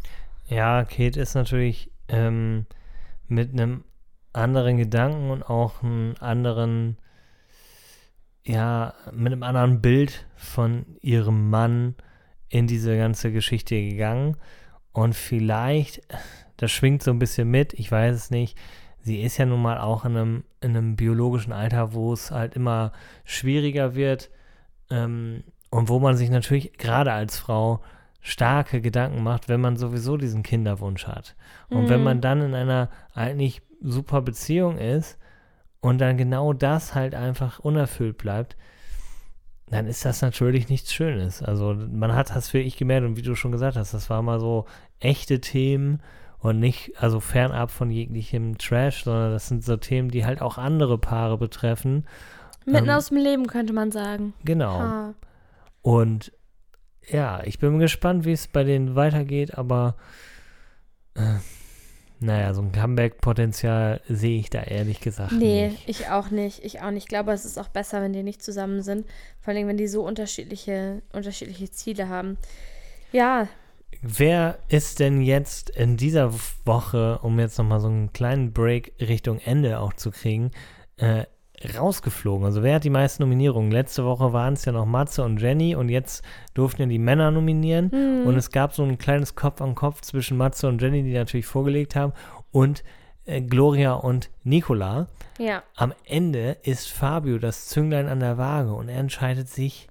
[SPEAKER 2] Ja, Kate ist natürlich ähm, mit einem anderen Gedanken und auch einem anderen, ja, mit einem anderen Bild von ihrem Mann in diese ganze Geschichte gegangen. Und vielleicht, das schwingt so ein bisschen mit, ich weiß es nicht, sie ist ja nun mal auch in einem, in einem biologischen Alter, wo es halt immer schwieriger wird ähm, und wo man sich natürlich gerade als Frau starke Gedanken macht, wenn man sowieso diesen Kinderwunsch hat. Und mhm. wenn man dann in einer eigentlich super Beziehung ist und dann genau das halt einfach unerfüllt bleibt, dann ist das natürlich nichts Schönes. Also man hat das wirklich gemerkt und wie du schon gesagt hast, das war mal so echte Themen und nicht, also fernab von jeglichem Trash, sondern das sind so Themen, die halt auch andere Paare betreffen.
[SPEAKER 1] Mitten ähm, aus dem Leben könnte man sagen.
[SPEAKER 2] Genau. Ha. Und ja, ich bin gespannt, wie es bei denen weitergeht, aber äh, naja, so ein Comeback-Potenzial sehe ich da ehrlich gesagt nee,
[SPEAKER 1] nicht. Nee, ich auch nicht. Ich auch nicht. Ich glaube, es ist auch besser, wenn die nicht zusammen sind. Vor allem, wenn die so unterschiedliche, unterschiedliche Ziele haben. Ja.
[SPEAKER 2] Wer ist denn jetzt in dieser Woche, um jetzt nochmal so einen kleinen Break Richtung Ende auch zu kriegen, äh, rausgeflogen. Also wer hat die meisten Nominierungen? Letzte Woche waren es ja noch Matze und Jenny und jetzt durften ja die Männer nominieren. Mhm. Und es gab so ein kleines Kopf an Kopf zwischen Matze und Jenny, die natürlich vorgelegt haben, und äh, Gloria und Nicola.
[SPEAKER 1] Ja.
[SPEAKER 2] Am Ende ist Fabio das Zünglein an der Waage und er entscheidet sich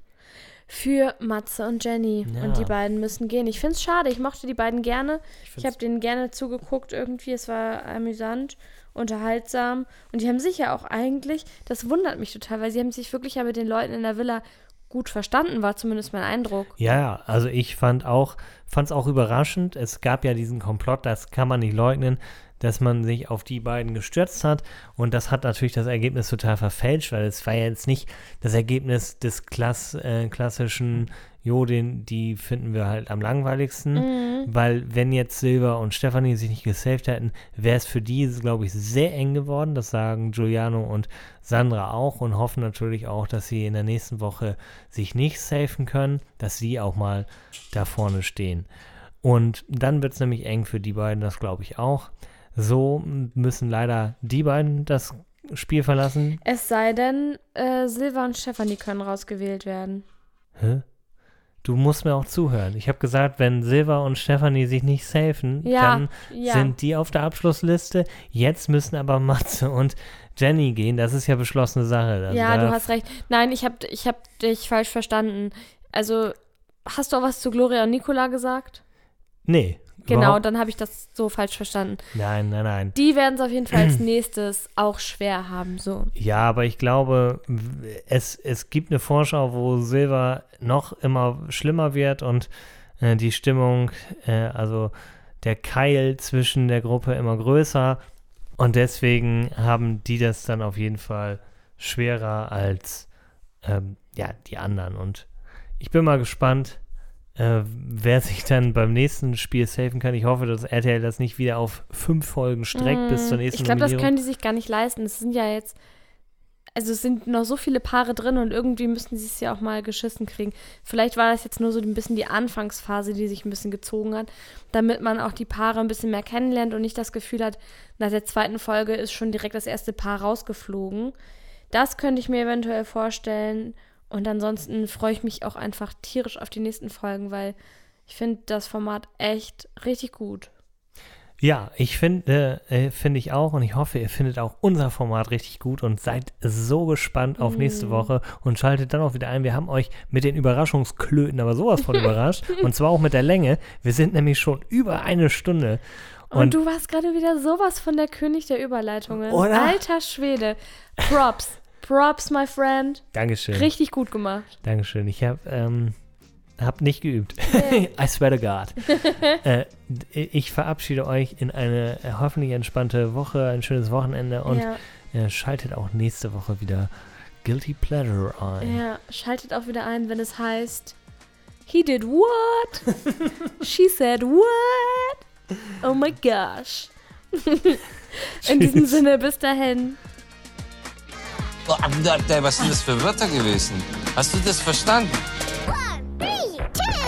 [SPEAKER 1] für Matze und Jenny. Ja. Und die beiden müssen gehen. Ich finde es schade. Ich mochte die beiden gerne. Ich, ich habe denen gerne zugeguckt irgendwie. Es war amüsant unterhaltsam. Und die haben sich ja auch eigentlich, das wundert mich total, weil sie haben sich wirklich ja mit den Leuten in der Villa gut verstanden, war zumindest mein Eindruck.
[SPEAKER 2] Ja, also ich fand auch, fand es auch überraschend. Es gab ja diesen Komplott, das kann man nicht leugnen, dass man sich auf die beiden gestürzt hat. Und das hat natürlich das Ergebnis total verfälscht, weil es war ja jetzt nicht das Ergebnis des Klass, äh, klassischen jo, den, die finden wir halt am langweiligsten, mhm. weil wenn jetzt Silber und Stefanie sich nicht gesaved hätten, wäre es für die, glaube ich, sehr eng geworden. Das sagen Giuliano und Sandra auch und hoffen natürlich auch, dass sie in der nächsten Woche sich nicht safen können, dass sie auch mal da vorne stehen. Und dann wird es nämlich eng für die beiden, das glaube ich auch. So müssen leider die beiden das Spiel verlassen.
[SPEAKER 1] Es sei denn, äh, Silva und Stefanie können rausgewählt werden.
[SPEAKER 2] Hä? du musst mir auch zuhören. Ich habe gesagt, wenn Silva und Stefanie sich nicht safen, ja, dann ja. sind die auf der Abschlussliste. Jetzt müssen aber Matze und Jenny gehen. Das ist ja beschlossene Sache.
[SPEAKER 1] Also ja, du hast recht. Nein, ich habe ich hab dich falsch verstanden. Also, hast du auch was zu Gloria und Nicola gesagt?
[SPEAKER 2] Nee,
[SPEAKER 1] Genau, Überhaupt? dann habe ich das so falsch verstanden.
[SPEAKER 2] Nein, nein, nein.
[SPEAKER 1] Die werden es auf jeden Fall als <clears throat> nächstes auch schwer haben, so.
[SPEAKER 2] Ja, aber ich glaube, es, es gibt eine Vorschau, wo Silver noch immer schlimmer wird und äh, die Stimmung, äh, also der Keil zwischen der Gruppe immer größer. Und deswegen haben die das dann auf jeden Fall schwerer als ähm, ja, die anderen. Und ich bin mal gespannt, äh, wer sich dann beim nächsten Spiel safen kann. Ich hoffe, dass RTL das nicht wieder auf fünf Folgen streckt bis zur nächsten
[SPEAKER 1] Mm, Ich glaube, das können die sich gar nicht leisten. Es sind ja jetzt, also es sind noch so viele Paare drin und irgendwie müssten sie es ja auch mal geschissen kriegen. Vielleicht war das jetzt nur so ein bisschen die Anfangsphase, die sich ein bisschen gezogen hat, damit man auch die Paare ein bisschen mehr kennenlernt und nicht das Gefühl hat, nach der zweiten Folge ist schon direkt das erste Paar rausgeflogen. Das könnte ich mir eventuell vorstellen. Und ansonsten freue ich mich auch einfach tierisch auf die nächsten Folgen, weil ich finde das Format echt richtig gut.
[SPEAKER 2] Ja, ich finde, äh, finde ich auch und ich hoffe, ihr findet auch unser Format richtig gut und seid so gespannt auf nächste
[SPEAKER 1] Mm.
[SPEAKER 2] Woche und schaltet dann auch wieder ein. Wir haben euch mit den Überraschungsklöten aber sowas von <laughs> überrascht und zwar auch mit der Länge. Wir sind nämlich schon über eine Stunde.
[SPEAKER 1] Und,
[SPEAKER 2] Und,
[SPEAKER 1] du warst gerade wieder sowas von der König der Überleitungen.
[SPEAKER 2] Oder?
[SPEAKER 1] Alter Schwede. Props. Props, my friend.
[SPEAKER 2] Dankeschön.
[SPEAKER 1] Richtig gut gemacht.
[SPEAKER 2] Dankeschön. Ich habe ähm, hab nicht geübt. <laughs> I swear to God. <laughs> äh, ich verabschiede euch in eine äh, hoffentlich entspannte Woche, ein schönes Wochenende und
[SPEAKER 1] ja,
[SPEAKER 2] äh, schaltet auch nächste Woche wieder Guilty Pleasure ein.
[SPEAKER 1] ja, schaltet auch wieder ein, wenn es heißt He did what? <laughs> She said what? Oh my gosh. In diesem. Sinne, bis dahin.
[SPEAKER 7] Was sind das für Wörter gewesen? Hast du das verstanden? One, three, two.